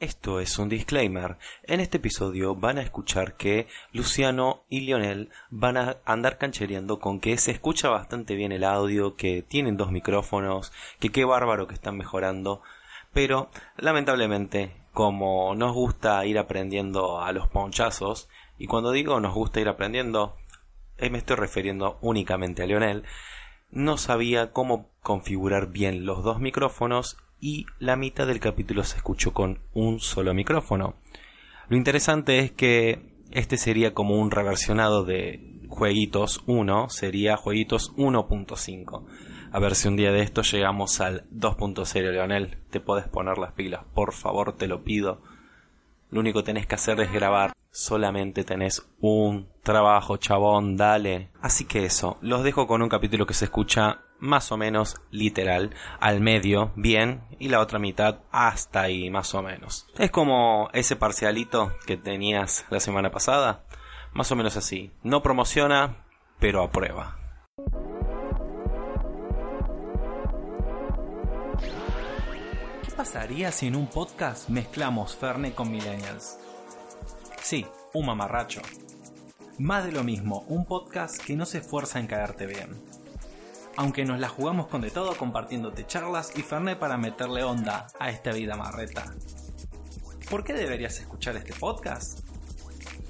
Esto es un disclaimer. En este episodio van a escuchar que Luciano y Lionel van a andar canchereando con que se escucha bastante bien el audio, que tienen dos micrófonos, que qué bárbaro que están mejorando. Pero, lamentablemente, como nos gusta ir aprendiendo a los ponchazos, y cuando digo nos gusta ir aprendiendo, eh, me estoy refiriendo únicamente a Lionel, no sabía cómo configurar bien los dos micrófonos y la mitad del capítulo se escuchó con un solo micrófono. Lo interesante es que este sería como un reversionado de Jueguitos 1, sería Jueguitos 1.5. A ver si un día de esto llegamos al 2.0, Leonel. Te podés poner las pilas, por favor, te lo pido. Lo único que tenés que hacer es grabar. Solamente tenés un trabajo, chabón, dale. Así que eso, los dejo con un capítulo que se escucha más o menos literal, al medio, bien, y la otra mitad hasta ahí, más o menos. Es como ese parcialito que tenías la semana pasada, más o menos así. No promociona, pero aprueba. ¿Qué pasaría si en un podcast mezclamos Ferne con Millennials? Sí, un mamarracho. Más de lo mismo, un podcast que no se esfuerza en caerte bien. Aunque nos la jugamos con de todo compartiéndote charlas y Fernet para meterle onda a esta vida marreta. ¿Por qué deberías escuchar este podcast?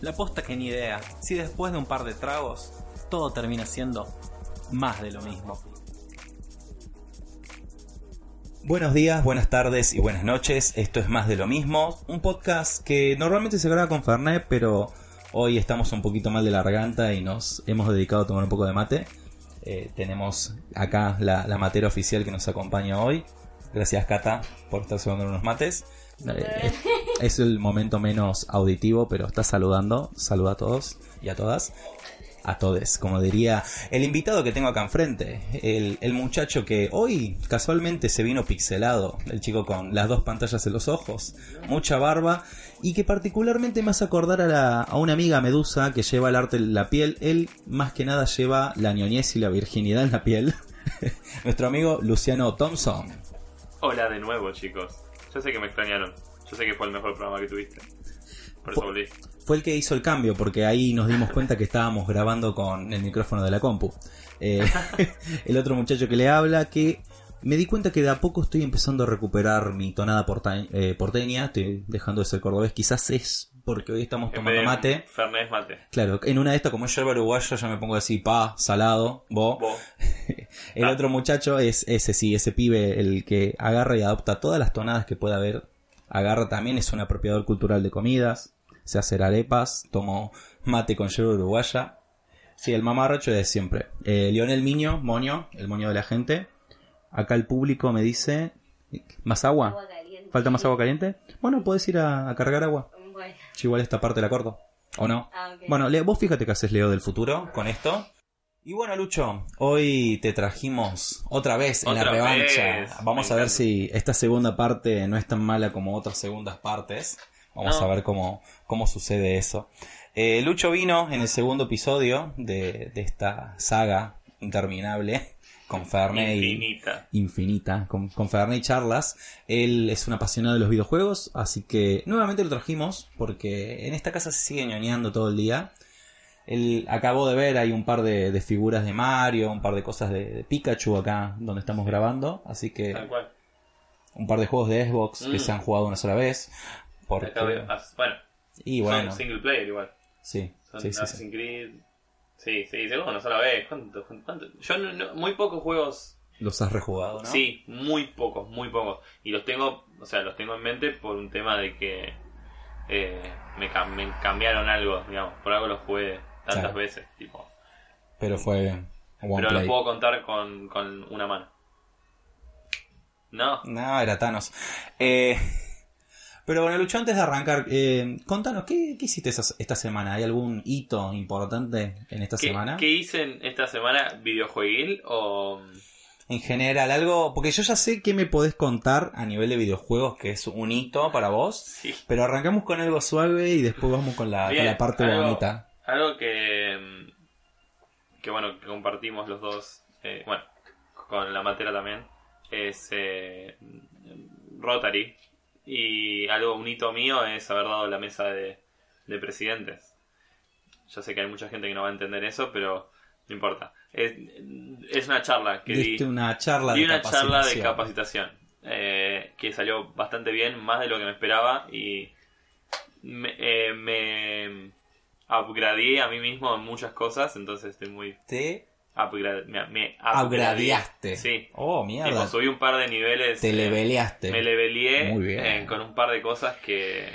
La posta que ni idea, si después de un par de tragos, todo termina siendo más de lo mismo. Buenos días, buenas tardes y buenas noches. Esto es Más de lo mismo, un podcast que normalmente se graba con Fernet, pero hoy estamos un poquito mal de la garganta y nos hemos dedicado a tomar un poco de mate. Eh, tenemos acá la, la, matera oficial que nos acompaña hoy. Gracias Cata por estar saludando unos mates. Eh, es, es, el momento menos auditivo, pero está saludando. Saluda a todos y a todas a todos, como diría el invitado que tengo acá enfrente, el, el, muchacho que hoy casualmente se vino pixelado, el chico con las dos pantallas en los ojos, mucha barba y que particularmente me hace acordar a, la, a una amiga Medusa que lleva el arte en la piel, él más que nada lleva la ñoñez y la virginidad en la piel, nuestro amigo Luciano Thompson. Hola de nuevo chicos, yo sé que me extrañaron, yo sé que fue el mejor programa que tuviste, por eso volví fue el que hizo el cambio, porque ahí nos dimos cuenta que estábamos grabando con el micrófono de la compu. Eh, el otro muchacho que le habla, que me di cuenta que de a poco estoy empezando a recuperar mi tonada porta eh, porteña, estoy dejando de ser cordobés, quizás es porque hoy estamos tomando mate. Fernet mate. Claro, en una de estas, como yo yerba uruguayo, ya me pongo así, pa, salado, bo. Bo. el Ah. otro muchacho es ese sí, ese pibe, el que agarra y adopta todas las tonadas que pueda haber. Agarra también, es un apropiador cultural de comidas sé hacer arepas, tomo mate con yerba uruguaya. Sí, el mamarracho de siempre. Eh, Lionel Miño, moño, el moño de la gente. Acá el público me dice, ¿más agua? Agua caliente. ¿Falta más agua caliente? Bueno, podés ir a, a cargar agua. Bueno. Yo igual esta parte la corto. ¿O no? Ah. Bueno, Leo, vos fíjate que haces Leo del futuro con esto. Y bueno, Lucho, hoy te trajimos otra vez en la revancha. vez, Vamos a ver si esta segunda parte no es tan mala como otras segundas partes. Vamos No. a ver cómo, cómo sucede eso. Eh, Lucho vino en el segundo episodio de, de esta saga interminable con Fernet y, Infinita. infinita con, con y charlas. Él es un apasionado de los videojuegos, así que nuevamente lo trajimos porque en esta casa se sigue ñoñando todo el día. Él acabó de ver, hay un par de, de figuras de Mario, un par de cosas de, de Pikachu acá donde estamos grabando, así que Tal cual. un par de juegos de Xbox que Mm. se han jugado una sola vez. Porque... Bueno, Y bueno, son single player igual. sí, Son sí, sí, sí. Assassin's Creed. Sí, sí, seguro una sola vez. ¿Cuánto, cuánto? Yo no- no- muy pocos juegos. Los has rejugado, ¿no? Sí, muy pocos, muy pocos. Y los tengo, o sea, los tengo en mente por un tema de que eh, me, cam- me cambiaron algo, digamos. Por algo los jugué tantas Claro. veces, tipo. Pero fue One Pero Play. los puedo contar con, con una mano. No, No, era Thanos. Eh, pero bueno, Lucho, antes de arrancar, eh, contanos, ¿qué, qué hiciste esa- esta semana? ¿Hay algún hito importante en esta ¿Qué, semana? ¿Qué hice en esta semana? ¿Videojueguil o.? En general, algo. Porque yo ya sé qué me podés contar a nivel de videojuegos, que es un hito para vos. Sí. Pero arrancamos con algo suave y después vamos con la, con Bien, la parte algo- bonita. Algo que. que bueno, que compartimos los dos. eh, bueno, con la matera también. Es. eh, Rotary. Y algo, un hito mío es haber dado la mesa de, de presidentes. Yo sé que hay mucha gente que no va a entender eso, pero no importa. Es, es una charla que di. Una charla Di de una charla de capacitación. capacitación eh, que salió bastante bien, más de lo que me esperaba y me, eh, me upgradeé a mí mismo en muchas cosas, entonces estoy muy Te upgrade, me, me upgradeaste. Sí, Oh, tipo, mierda. subí un par de niveles. Te eh, leveleaste. me leveleé Muy bien. eh, con un par de cosas que,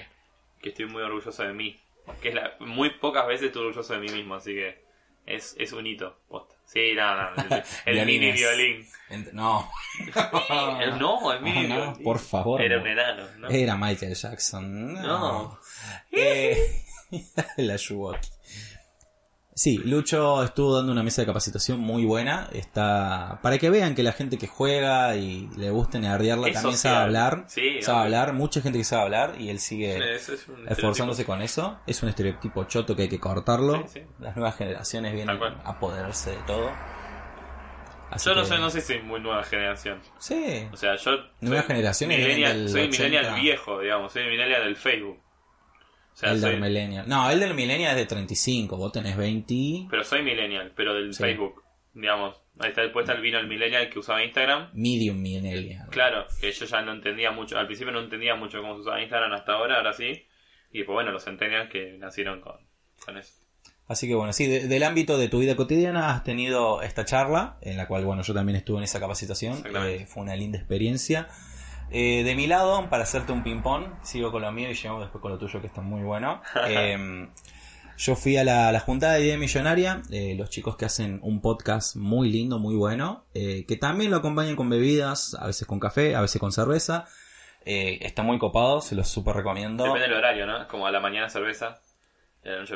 que estoy muy orgulloso de mí. Que es la- muy pocas veces estoy orgulloso de mí mismo, así que es, es un hito. posta. Sí, no, no, el, el mini violín. Ent- No. No, el mini No, no, violín. por favor, Era no. un enano, ¿no? Era Michael Jackson. No. No. Eh, la Yuwoki. Sí, Lucho estuvo dando una mesa de capacitación muy buena. Está para que vean que la gente que juega y le guste nerdearla Es también social. sabe hablar. Sí, sabe hablar, mucha gente que sabe hablar y él sigue es esforzándose con eso. Es un estereotipo choto que hay que cortarlo. Sí. Las nuevas generaciones vienen a apoderarse de todo. Así Yo no sé, no sé si soy muy nueva generación. Sí. O sea, yo. Nuevas soy generaciones millennial- Soy 80. millennial viejo, digamos. Soy millennial del Facebook. O sea, el soy, del millennial. No, el del millennial es de 35. Vos tenés 20. pero soy millennial, pero del Sí. Facebook. Digamos. Ahí está después el vino el millennial que usaba Instagram. Medium millennial. Claro, que yo ya no entendía mucho. Al principio no entendía mucho cómo se usaba Instagram hasta ahora, ahora sí. Y pues bueno, los centennials que nacieron con, con eso. Así que bueno, sí, de- del ámbito de tu vida cotidiana has tenido esta charla, en la cual, bueno, yo también estuve en esa capacitación. Eh, fue una linda experiencia. Eh, de mi lado, para hacerte un ping-pong, sigo con lo mío y llegamos después con lo tuyo, que está muy bueno. Eh, yo fui a la, la juntada de Idea Millonaria, eh, los chicos que hacen un podcast muy lindo, muy bueno, eh, que también lo acompañan con bebidas, a veces con café, a veces con cerveza. Está muy copado, se los super recomiendo. Depende del horario, ¿no? Como a la mañana cerveza. Y a la noche.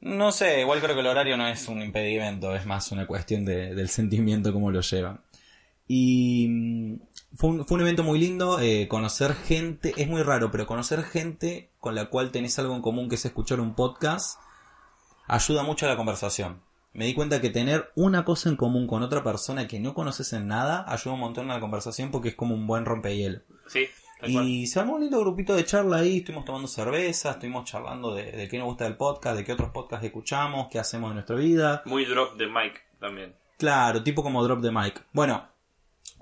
No sé, igual creo que el horario no es un impedimento, es más una cuestión de- del sentimiento cómo lo llevan. Y fue un, fue un evento muy lindo, eh, conocer gente, es muy raro, pero conocer gente con la cual tenés algo en común que es escuchar un podcast, ayuda mucho a la conversación. Me di cuenta que tener una cosa en común con otra persona que no conoces en nada ayuda un montón a la conversación porque es como un buen rompehielo. Sí, tal cual. Y se armó un lindo grupito de charla ahí, estuvimos tomando cerveza, estuvimos charlando de, de qué nos gusta del podcast, de qué otros podcasts escuchamos, qué hacemos en nuestra vida. Muy drop de mic también. Claro, tipo como Drop the Mic. Bueno,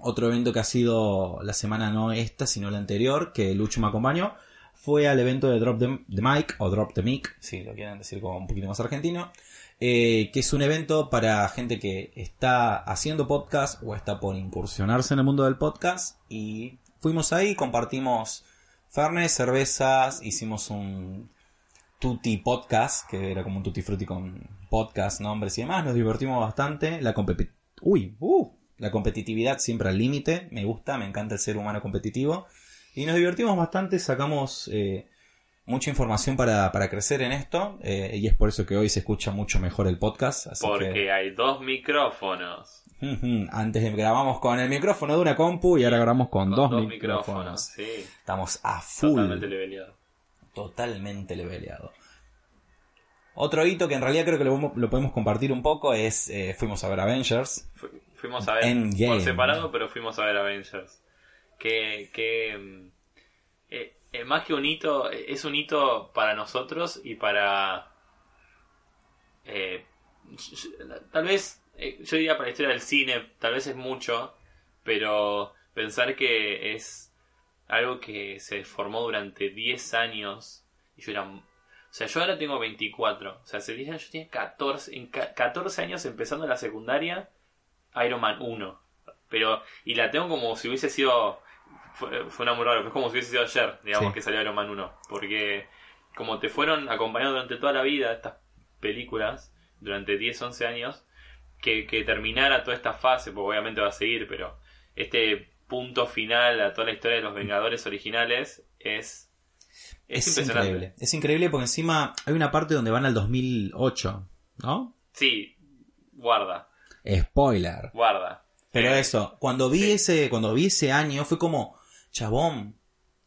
otro evento que ha sido la semana no esta, sino la anterior, que Lucho me acompañó, fue al evento de Drop the, the Mic, o Drop the Mic, si lo quieren decir como un poquito más argentino, eh, que es un evento para gente que está haciendo podcast o está por incursionarse en el mundo del podcast. Y fuimos ahí, compartimos Fernet, cervezas, hicimos un Tutti Podcast, que era como un Tutti Frutti con podcast, nombres y demás. Nos divertimos bastante. La compe- Uy, uh, la competitividad siempre al límite. Me gusta, me encanta el ser humano competitivo. Y nos divertimos bastante, sacamos eh, mucha información para, para crecer en esto. eh, y es por eso que hoy se escucha mucho mejor el podcast. Así Porque que, hay dos micrófonos. Antes grabamos con el micrófono de una compu y ahora grabamos con, Con dos, micrófonos. Sí, Estamos a full. totalmente leveleado. totalmente leveleado. Otro hito que en realidad creo que lo, lo podemos compartir un poco es eh, fuimos a ver Avengers. Fuimos a ver Endgame. por separado, pero fuimos a ver Avengers. Que, que mm, eh, eh, más que un hito, eh, es un hito para nosotros y para... eh, tal vez, eh, yo diría para la historia del cine, tal vez es mucho, pero pensar que es algo que se formó durante 10 años y yo era... O sea, yo ahora tengo 24, o sea, hace 10 años yo tenía 14, en ca- 14 años empezando la secundaria, Iron Man 1. Pero, y la tengo como si hubiese sido. Fue, fue una muy raro, es como si hubiese sido ayer, digamos, Sí. que salió Iron Man 1. Porque, como te fueron acompañando durante toda la vida estas películas, durante 10, 11 años, que, que terminara toda esta fase, porque obviamente va a seguir, pero este punto final a toda la historia de los Vengadores originales es. Es, Es increíble. Es increíble porque encima hay una parte donde van al 2008, ¿no? Sí, guarda, Spoiler. guarda. Pero eso, cuando vi sí. ese, cuando vi ese año fue como, chabón,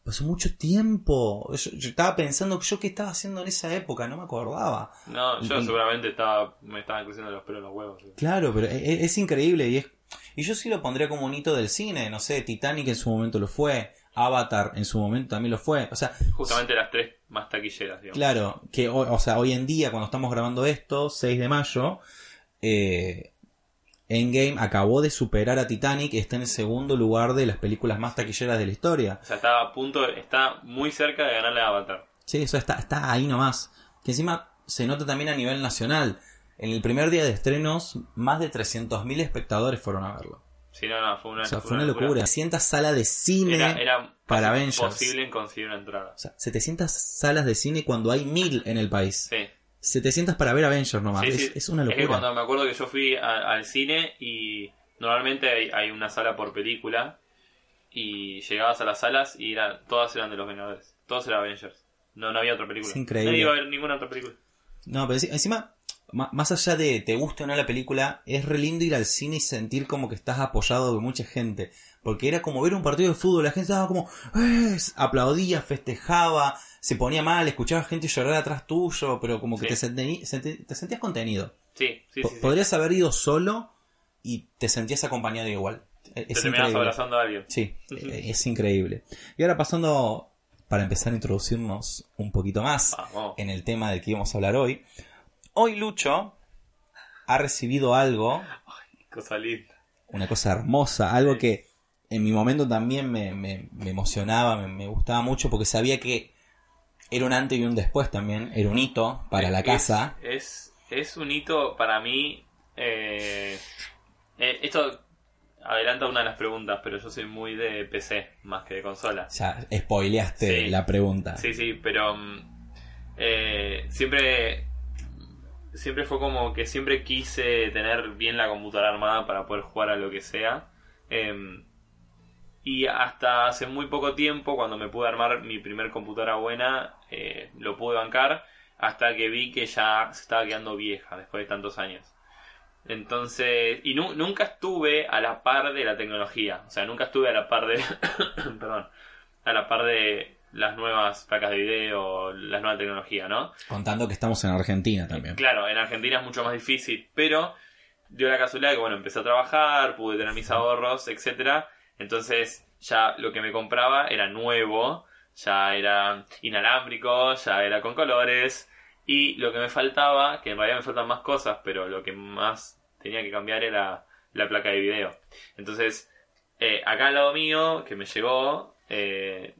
pasó mucho tiempo. Yo, yo estaba pensando yo qué estaba haciendo en esa época, no me acordaba. No, yo Y- seguramente estaba, me estaban creciendo los pelos en los huevos. sí. Claro, pero e- e- es, increíble y es y yo sí lo pondría como un hito del cine, no sé, Titanic en su momento lo fue, Avatar en su momento también lo fue. O sea, Justamente las tres más taquilleras, digamos. claro, que o, o sea, hoy en día, cuando estamos grabando esto, 6 de mayo, eh, Endgame acabó de superar a Titanic y está en el segundo lugar de las películas más taquilleras de la historia. O sea, está a punto, está muy cerca de ganarle a Avatar. Sí, eso está, está ahí nomás. Que encima se nota también a nivel nacional. En el primer día de estrenos, más de 300.000 espectadores fueron a verlo. Sí, no, no, fue una, O sea, fue una locura. 700 salas de cine Era, era para Avengers. imposible conseguir una entrada. O sea, 700 salas de cine cuando hay 1000 en el país. Sí. 700 para ver Avengers nomás. Sí, es, sí. es una Es locura. que cuando me acuerdo que yo fui a- al cine y normalmente hay, hay una sala por película y llegabas a las salas y todas eran de los Vengadores. Todos eran Avengers. No, no había otra película. Es increíble. No iba a haber ninguna otra película. No, pero enci- encima, ma- más allá de te guste o no la película, es re lindo ir al cine y sentir como que estás apoyado de mucha gente. Porque era como ver un partido de fútbol, la gente estaba como, "Eh", aplaudía, festejaba, se ponía mal, escuchaba gente llorar atrás tuyo, pero como que Sí. te, te sentías contenido. Sí, sí, Po- sí. sí. Podrías haber ido solo y te sentías acompañado igual. E- Te Es terminabas increíble. abrazando a alguien. Sí, eh, es increíble. Y ahora pasando, para empezar a introducirnos un poquito más Vamos. en el tema del que íbamos a hablar hoy. Hoy Lucho ha recibido algo, Cosa linda. una cosa hermosa, algo Sí. que en mi momento también me, me- me emocionaba, me, me gustaba mucho porque sabía que era un antes y un después también, era un hito para la casa. Es, es un hito para mí. eh, eh, esto adelanta una de las preguntas, pero yo soy muy de PC más que de consola. Ya spoileaste Sí. la pregunta. Sí, sí, pero mm, eh, siempre siempre fue como que siempre quise tener bien la computadora armada para poder jugar a lo que sea. Em, y hasta hace muy poco tiempo, cuando me pude armar mi primer computadora buena, eh, lo pude bancar hasta que vi que ya se estaba quedando vieja después de tantos años. Entonces, y nu- nunca estuve a la par de la tecnología, o sea, nunca estuve a la par de, perdón, a la par de las nuevas placas de video, la nueva tecnología, ¿no? Contando que estamos en Argentina también. Claro, en Argentina es mucho más difícil, pero dio la casualidad que, bueno, empecé a trabajar, pude tener mis ahorros, etcétera. Entonces, ya lo que me compraba era nuevo, ya era inalámbrico, ya era con colores. Y lo que me faltaba, que en realidad me faltan más cosas, pero lo que más tenía que cambiar era la placa de video. Entonces, eh, acá al lado mío, que me llegó, eh,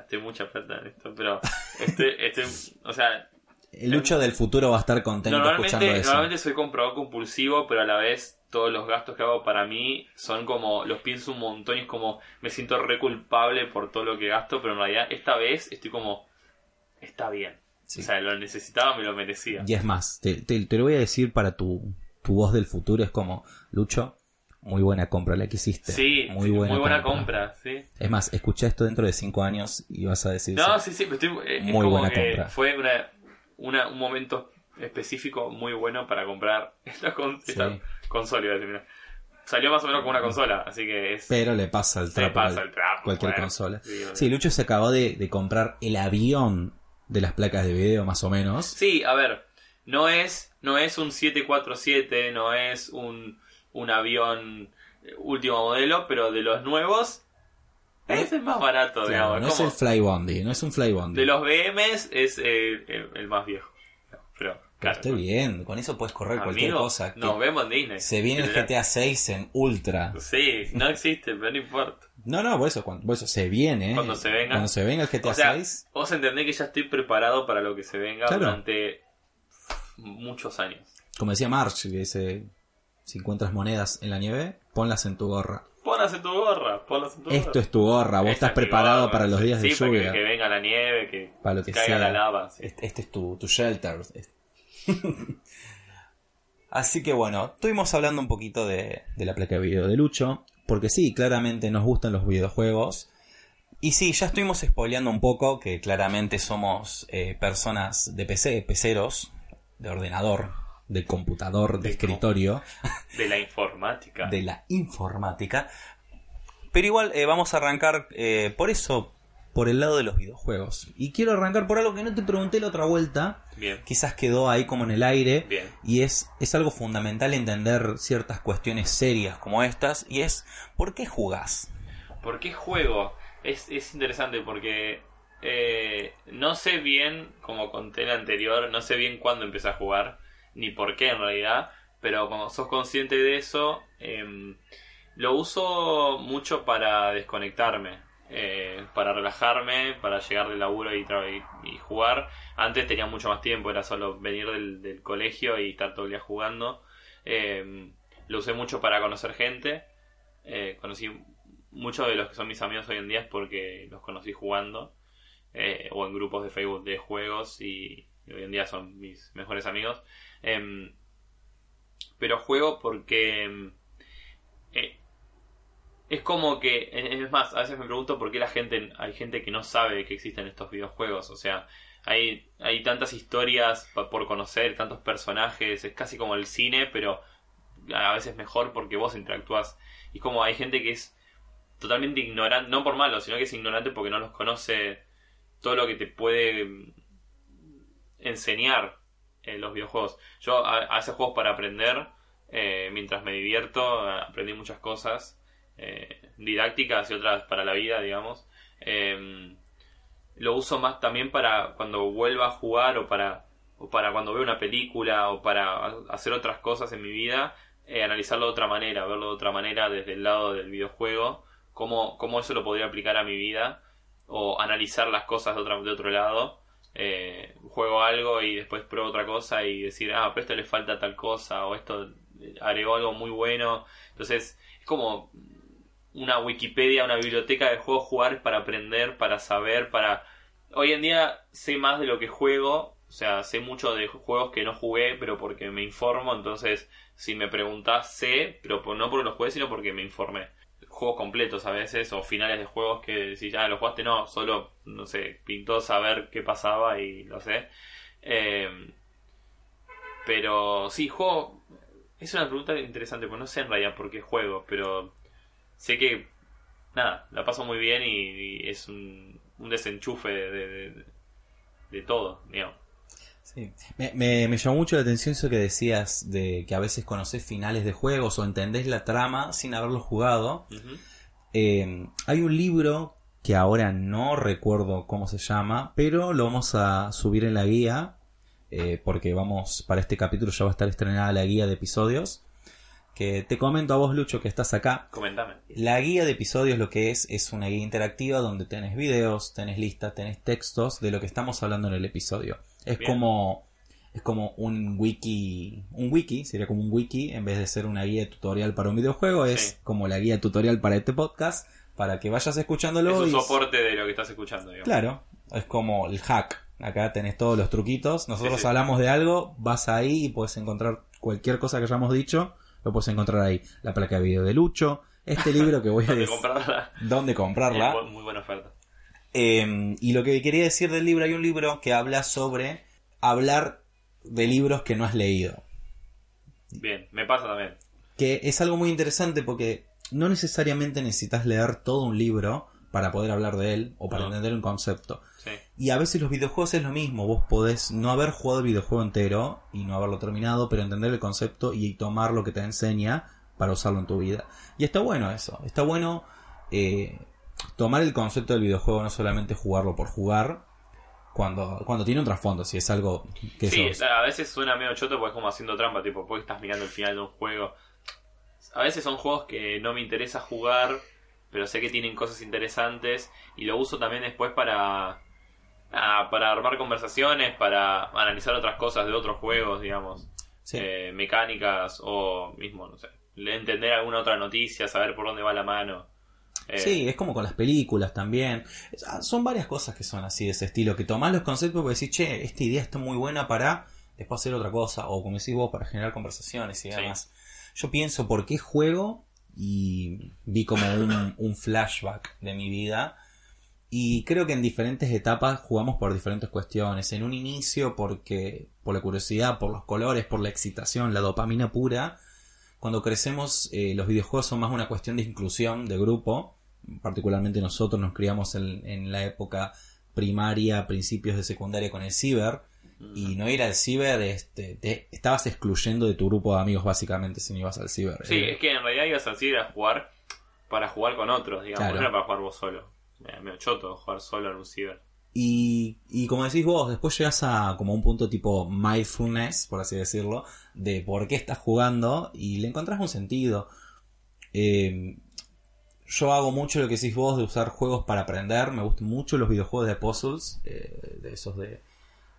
gasté mucha plata en esto, pero este, este, o sea, El Lucho del futuro va a estar contento escuchando eso. normalmente soy comprador compulsivo, pero a la vez todos los gastos que hago para mí son como, los pienso un montón y es como, me siento re culpable por todo lo que gasto, pero en realidad esta vez estoy como, está bien. Sí. O sea, lo necesitaba, me lo merecía. Y es más, te, te- te lo voy a decir para tu, tu voz del futuro, es como, Lucho, muy buena compra la que hiciste. Sí, muy sí, buena, compra, sí. Es más, escucha esto dentro de cinco años y vas a decir... No, sí. sí, pero estoy, eh, es Muy como buena que compra. fue una, una- un momento específico muy bueno para comprar esta, con, esta Sí. consola. decir. Salió más o menos como una consola, así que es... Pero le pasa el trapo pasa a el trapo, cualquier bueno. consola. Sí. Sí, Lucho se acabó de, de comprar el avión de las placas de video, más o menos. Sí, a ver, no es, no es un 747, no es un, un avión eh, último modelo, pero de los nuevos es el más barato, Claro, digamos. no es el Flybondi, no es un Flybondi. de los BMs es eh, el, el más viejo. Pero, Pero claro. está bien, con eso puedes correr cualquier cosa. Nos vemos en Disney. se viene el GTA 6 en Ultra. Sí, no existe, pero no importa. No, no, por eso, cuando, por eso se viene. Cuando se venga. Cuando se venga el GTA O sea, 6. vos entendés que ya estoy preparado para lo que se venga Claro. durante muchos años. Como decía March, que dice: Si encuentras monedas en la nieve, ponlas en tu gorra. Ponlas en tu gorra, ponlas en tu gorra. Esto es tu gorra, vos Esta estás es mi preparado gorra, para los días de sí, para lluvia. Que, que venga la nieve, que, Para lo que caiga sea. la lava. sí. Este, este es tu, tu shelter. Así que bueno, estuvimos hablando un poquito de, de la placa de video de Lucho. Porque sí, claramente nos gustan los videojuegos. Y sí, ya estuvimos spoileando un poco que claramente somos eh, personas de PC, peceros, de ordenador, de computador, de De escritorio, De la informática. de la informática. Pero igual eh, vamos a arrancar eh, por eso, por el lado de los videojuegos. Y quiero arrancar por algo que no te pregunté la otra vuelta, Bien, quizás quedó ahí como en el aire. bien. Y es, es algo fundamental entender ciertas cuestiones serias como estas. Y es, ¿por qué jugás? ¿Por qué juego? es, es interesante porque eh, no sé bien, como conté en el anterior, no sé bien cuándo empecé a jugar, ni por qué en realidad, pero como sos consciente de eso, em, lo uso mucho para desconectarme, eh, para relajarme, para llegar del laburo y, y- jugar. Antes tenía mucho más tiempo, era solo venir del, del colegio y estar todo el día jugando. Em, lo usé mucho para conocer gente. Eh, conocí muchos de los que son mis amigos hoy en día es porque los conocí jugando eh, o en grupos de Facebook de juegos y hoy en día son mis mejores amigos. Em, pero juego porque em, eh, es como que es más a veces me pregunto por qué la gente hay gente que no sabe que existen estos videojuegos. O sea hay hay tantas historias por conocer tantos personajes es casi como el cine pero a veces mejor porque vos interactúas y como hay gente que es totalmente ignorante no por malo sino que es ignorante porque no los conoce todo lo que te puede mm, enseñar los videojuegos. Yo a, juegos para aprender, eh, mientras me divierto, aprendí muchas cosas eh, didácticas y otras para la vida, digamos. Eh, lo uso más también para cuando vuelva a jugar o para, o para cuando veo una película o para hacer otras cosas en mi vida, eh, analizarlo de otra manera, verlo de otra manera desde el lado del videojuego, cómo, cómo eso lo podría aplicar a mi vida o analizar las cosas de, otra, de otro lado. Eh, juego algo y después pruebo otra cosa y decir, ah, pero esto le falta tal cosa o esto agregó algo muy bueno. Entonces, es como una Wikipedia, una biblioteca de juegos jugar para aprender, para saber, para... Hoy en día sé más de lo que juego, o sea, sé mucho de juegos que no jugué, pero porque me informo, entonces si me preguntás sé, pero no porque los jugué, sino porque me informé. Juegos completos a veces, o finales de juegos que decís, ah, los jugaste, no, solo, no sé, pintó saber qué pasaba y lo sé. Eh, pero sí, juego... Es una pregunta interesante, pues no sé en realidad por qué juego, pero sé que, nada, la paso muy bien y, es un, un desenchufe de, de, de- de todo, digamos. Sí. Me, me- me llamó mucho la atención eso que decías de que a veces conoces finales de juegos o entendés la trama sin haberlo jugado. Eh, hay un libro que ahora no recuerdo cómo se llama, pero lo vamos a subir en la guía eh, porque vamos para este capítulo ya va a estar estrenada la guía de episodios. Que te comento a vos, Lucho, que estás acá. Comentame. La guía de episodios lo que es es una guía interactiva donde tenés videos, tenés listas, tenés textos de lo que estamos hablando en el episodio. Es Bien. como es como un wiki, un wiki, sería como un wiki en vez de ser una guía tutorial para un videojuego, es Sí. como la guía tutorial para este podcast para que vayas Es escuchándolo un y soporte de lo que estás escuchando, digamos. Claro, es como el hack. Acá tenés todos los truquitos. Nosotros Sí, sí. hablamos de algo, vas ahí y puedes encontrar cualquier cosa que hayamos dicho, lo puedes encontrar ahí. La placa de video de Lucho, este libro que voy a Donde decir comprarla. dónde comprarla. Eh, Muy buena oferta. Eh, y lo que quería decir del libro, hay un libro que habla sobre hablar de libros que no has leído. Bien, me pasa también. Que es algo muy interesante porque no necesariamente necesitas leer todo un libro para poder hablar de él o para No. entender un concepto. Sí. Y a veces los videojuegos es lo mismo, vos podés no haber jugado el videojuego entero y no haberlo terminado, pero entender el concepto y tomar lo que te enseña para usarlo en tu vida. Y está bueno eso, está bueno eh, tomar el concepto del videojuego, no solamente jugarlo por jugar, cuando, cuando tiene un trasfondo, si es algo que Sí, sos- a veces suena medio choto porque es como haciendo trampa, tipo, porque estás mirando el final de un juego. A veces son juegos que no me interesa jugar, pero sé que tienen cosas interesantes y lo uso también después para ah, para armar conversaciones, para analizar otras cosas de otros juegos, digamos, Sí. Eh, mecánicas o mismo, no sé, entender alguna otra noticia, saber por dónde va la mano. Eh, Sí, es como con las películas también. Ah, Son varias cosas que son así de ese estilo, que tomás los conceptos y decís, che, esta idea está muy buena para después hacer otra cosa, o como decís vos, para generar conversaciones y Sí. demás. Yo pienso, ¿por qué juego? Y vi como un, un flashback de mi vida. Y creo que en diferentes etapas jugamos por diferentes cuestiones. En un inicio porque por la curiosidad, por los colores, por la excitación, la dopamina pura. Cuando crecemos eh, los videojuegos son más una cuestión de inclusión, de grupo. Particularmente nosotros nos criamos en, en la época primaria, principios de secundaria con el ciber. Y no ir al ciber, este, te estabas excluyendo de tu grupo de amigos básicamente si no ibas al ciber. Sí, Eh, es que en realidad ibas a ir a jugar para jugar con otros, digamos, Claro. no era para jugar vos solo. me, me choto jugar solo en un ciber. Y, y como decís vos, después llegas a como un punto tipo mindfulness, por así decirlo, de por qué estás jugando y le encontrás un sentido. Eh, yo hago mucho lo que decís vos de usar juegos para aprender. Me gustan mucho los videojuegos de puzzles, eh, de esos de,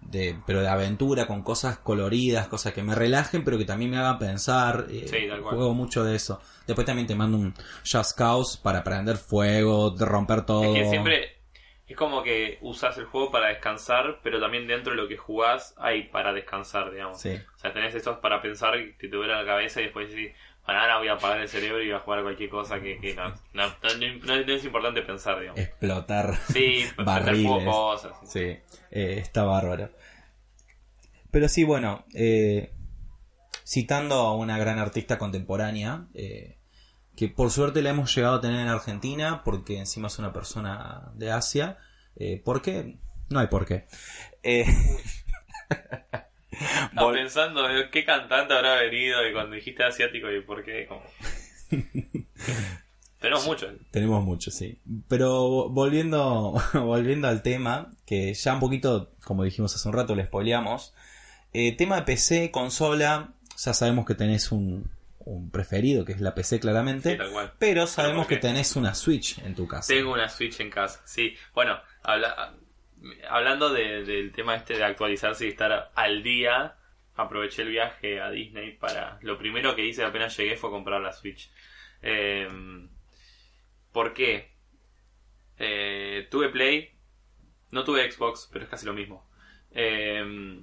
de, pero de aventura, con cosas coloridas, cosas que me relajen, pero que también me hagan pensar. eh, Sí, tal cual. juego mucho de eso. Después también te mando un Just Cause para prender fuego, de romper todo. Es que siempre es como que usas el juego para descansar, pero también dentro de lo que jugás hay para descansar, digamos. Sí. O sea, tenés estos para pensar que te duele la cabeza y después decís, ahora voy a apagar el cerebro y voy a jugar a cualquier cosa que, que no, no, no- no- no es importante pensar, digamos. Explotar. Sí, barriles. cosas. Sí, eh, está bárbaro. Pero sí, bueno, eh, citando a una gran artista contemporánea, eh, que por suerte la hemos llegado a tener en Argentina, porque encima es una persona de Asia. Eh, ¿Por qué? No hay por qué. Eh, Estaba pensando eh, qué cantante habrá venido y cuando dijiste asiático y por qué, como... Tenemos muchos. Tenemos mucho, sí. Pero volviendo, volviendo al tema, que ya un poquito, como dijimos hace un rato, le spoileamos. Eh, tema de PC, consola, ya sabemos que tenés un, un preferido, que es la PC claramente. Sí, tal cual. pero sabemos que tenés una Switch en tu casa. Tengo una Switch en casa, sí. Bueno, habla- hablando de- del tema este de actualizarse y estar al día, aproveché el viaje a Disney para... Lo primero que hice apenas llegué fue comprar la Switch. Eh, ¿Por qué? Eh, tuve Play, no tuve Xbox, pero es casi lo mismo. Eh,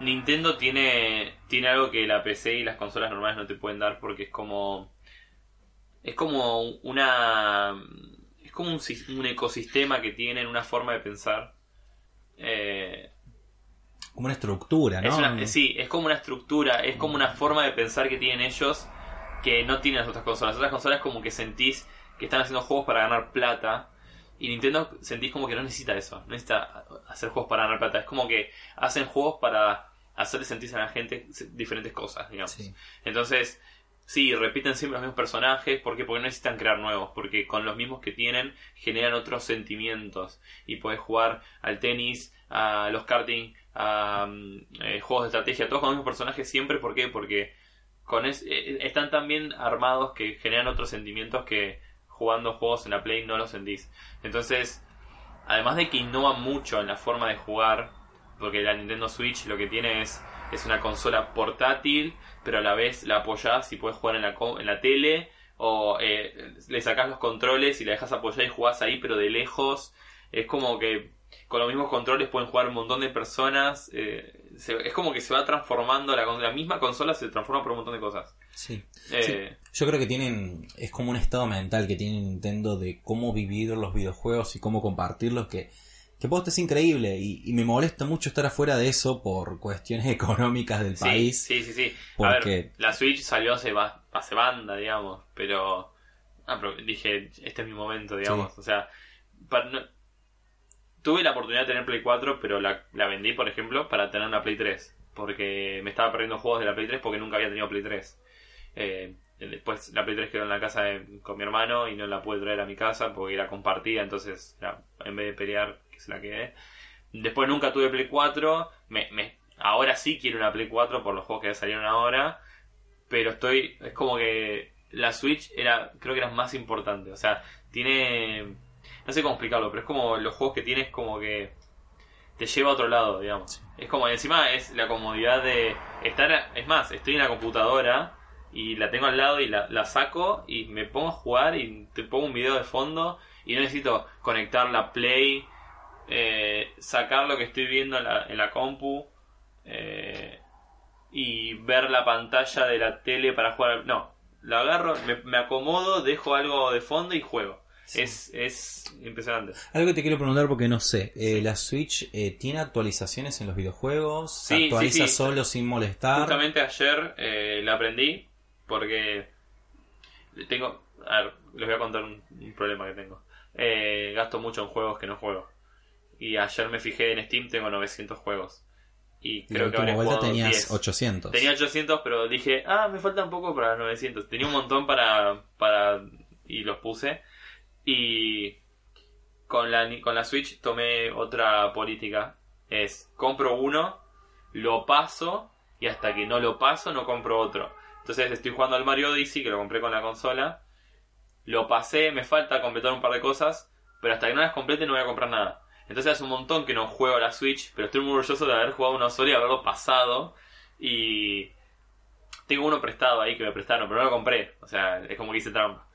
Nintendo tiene, tiene algo que la PC y las consolas normales no te pueden dar porque es como es como una es como un, un ecosistema que tienen una forma de pensar Eh, Como una estructura, ¿no? es una- sí es como una estructura es como una forma de pensar que tienen ellos que no tienen las otras consolas las otras consolas como que sentís que están haciendo juegos para ganar plata y Nintendo sentís como que no necesita eso no necesita hacer juegos para ganar plata es como que hacen juegos para hacerle sentir a la gente diferentes cosas digamos Sí. entonces, sí, repiten siempre los mismos personajes. ¿Por qué? Porque no necesitan crear nuevos. Porque con los mismos que tienen generan otros sentimientos. Y puedes jugar al tenis, a los karting, a mm, eh, juegos de estrategia, todos con los mismos personajes siempre. ¿Por qué? Porque con es- eh, están tan bien armados que generan otros sentimientos que jugando juegos en la Play no los sentís. Entonces, además de que innovan mucho en la forma de jugar, porque la Nintendo Switch lo que tiene es, es una consola portátil, pero a la vez la apoyás y puedes jugar en la, en la tele, o eh, le sacás los controles y la dejas apoyar y jugás ahí, pero de lejos. Es como que con los mismos controles pueden jugar un montón de personas. eh, se- es como que se va transformando, la, misma consola se transforma por un montón de cosas. Sí. Eh, Yo creo que tienen, es como un estado mental que tiene Nintendo de cómo vivir los videojuegos y cómo compartirlos que, que posta es increíble y, y me molesta mucho estar afuera de eso por cuestiones económicas del Sí, país. sí, sí, sí. A Porque- ver, la Switch salió hace, hace banda, digamos, pero, ah, pero dije, este es mi momento, digamos. O sea, para- no- tuve la oportunidad de tener Play 4, pero la, la vendí, por ejemplo, para tener una Play 3, porque me estaba perdiendo juegos de la Play 3 porque nunca había tenido Play 3. Eh, después la Play 3 quedó en la casa de- con mi hermano y no la pude traer a mi casa porque era compartida, entonces era- en vez de pelear, se la quedé. Después nunca tuve Play 4. Me, me- ahora sí quiero una Play 4 por los juegos que salieron ahora. Pero estoy. Es como que la Switch era. Creo que era más importante. O sea, tiene. No sé cómo explicarlo, pero es como los juegos que tienes como que. Te lleva a otro lado, digamos. Es como encima es la comodidad de estar. Es más, estoy en la computadora y la tengo al lado y la, la saco y me pongo a jugar y te pongo un video de fondo y no necesito conectar la Play eh, sacar lo que estoy viendo en la, en la compu eh, y ver la pantalla de la tele para jugar. No, la agarro, me, me acomodo, dejo algo de fondo y juego. Es, es impresionante. Algo que te quiero preguntar porque no sé, eh, ¿la Switch eh, tiene actualizaciones en los videojuegos? ¿Se Sí, actualiza sí, sí. solo sin molestar? Justamente ayer eh, la aprendí porque tengo. A ver, les voy a contar un, un problema que tengo. Eh, gasto mucho en juegos que no juego. Y ayer me fijé en Steam, tengo 900 juegos. Y creo que vuelta jugado tenías 10. 800. Tenía 800, pero dije, ah, me falta un poco para los 900. Tenía un montón para, para y los puse. Y con la, con la Switch tomé otra política. Es, compro uno, lo paso y hasta que no lo paso no compro otro. Entonces estoy jugando al Mario Odyssey, que lo compré con la consola. Lo pasé, me falta completar un par de cosas, pero hasta que no las complete no voy a comprar nada. Entonces hace un montón que no juego la Switch, pero estoy muy orgulloso de haber jugado uno solo y haberlo pasado. Y tengo uno prestado ahí que me prestaron, pero no lo compré. O sea, es como que hice trampa.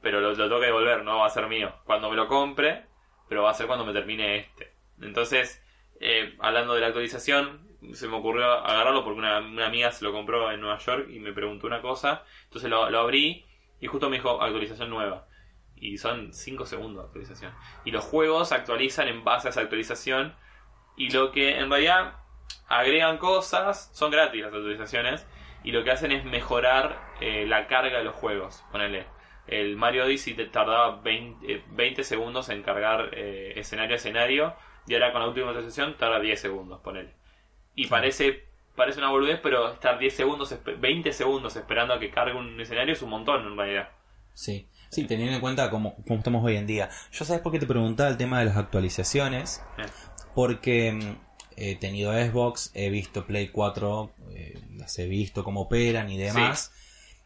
Pero lo, lo tengo que devolver, no va a ser mío. Cuando me lo compre, pero va a ser cuando me termine este. Entonces, eh, hablando de la actualización, se me ocurrió agarrarlo porque una, una amiga se lo compró en Nueva York y me preguntó una cosa. Entonces lo, lo abrí y justo me dijo actualización nueva. Y son 5 segundos de actualización. Y los juegos actualizan en base a esa actualización. Y lo que en realidad agregan cosas, son gratis las actualizaciones. Y lo que hacen es mejorar eh, la carga de los juegos. Ponele. El Mario Odyssey te tardaba 20, eh, 20 segundos en cargar eh, escenario a escenario. Y ahora con la última actualización tarda 10 segundos, ponele. Y parece, parece una boludez, pero estar 10 segundos, espe- 20 segundos esperando a que cargue un escenario es un montón en realidad. Sí, sí, teniendo en cuenta cómo, cómo estamos hoy en día. Yo sabes por qué te preguntaba el tema de las actualizaciones. Eh. Porque mm, he tenido Xbox, he visto Play 4, eh, las he visto cómo operan y demás.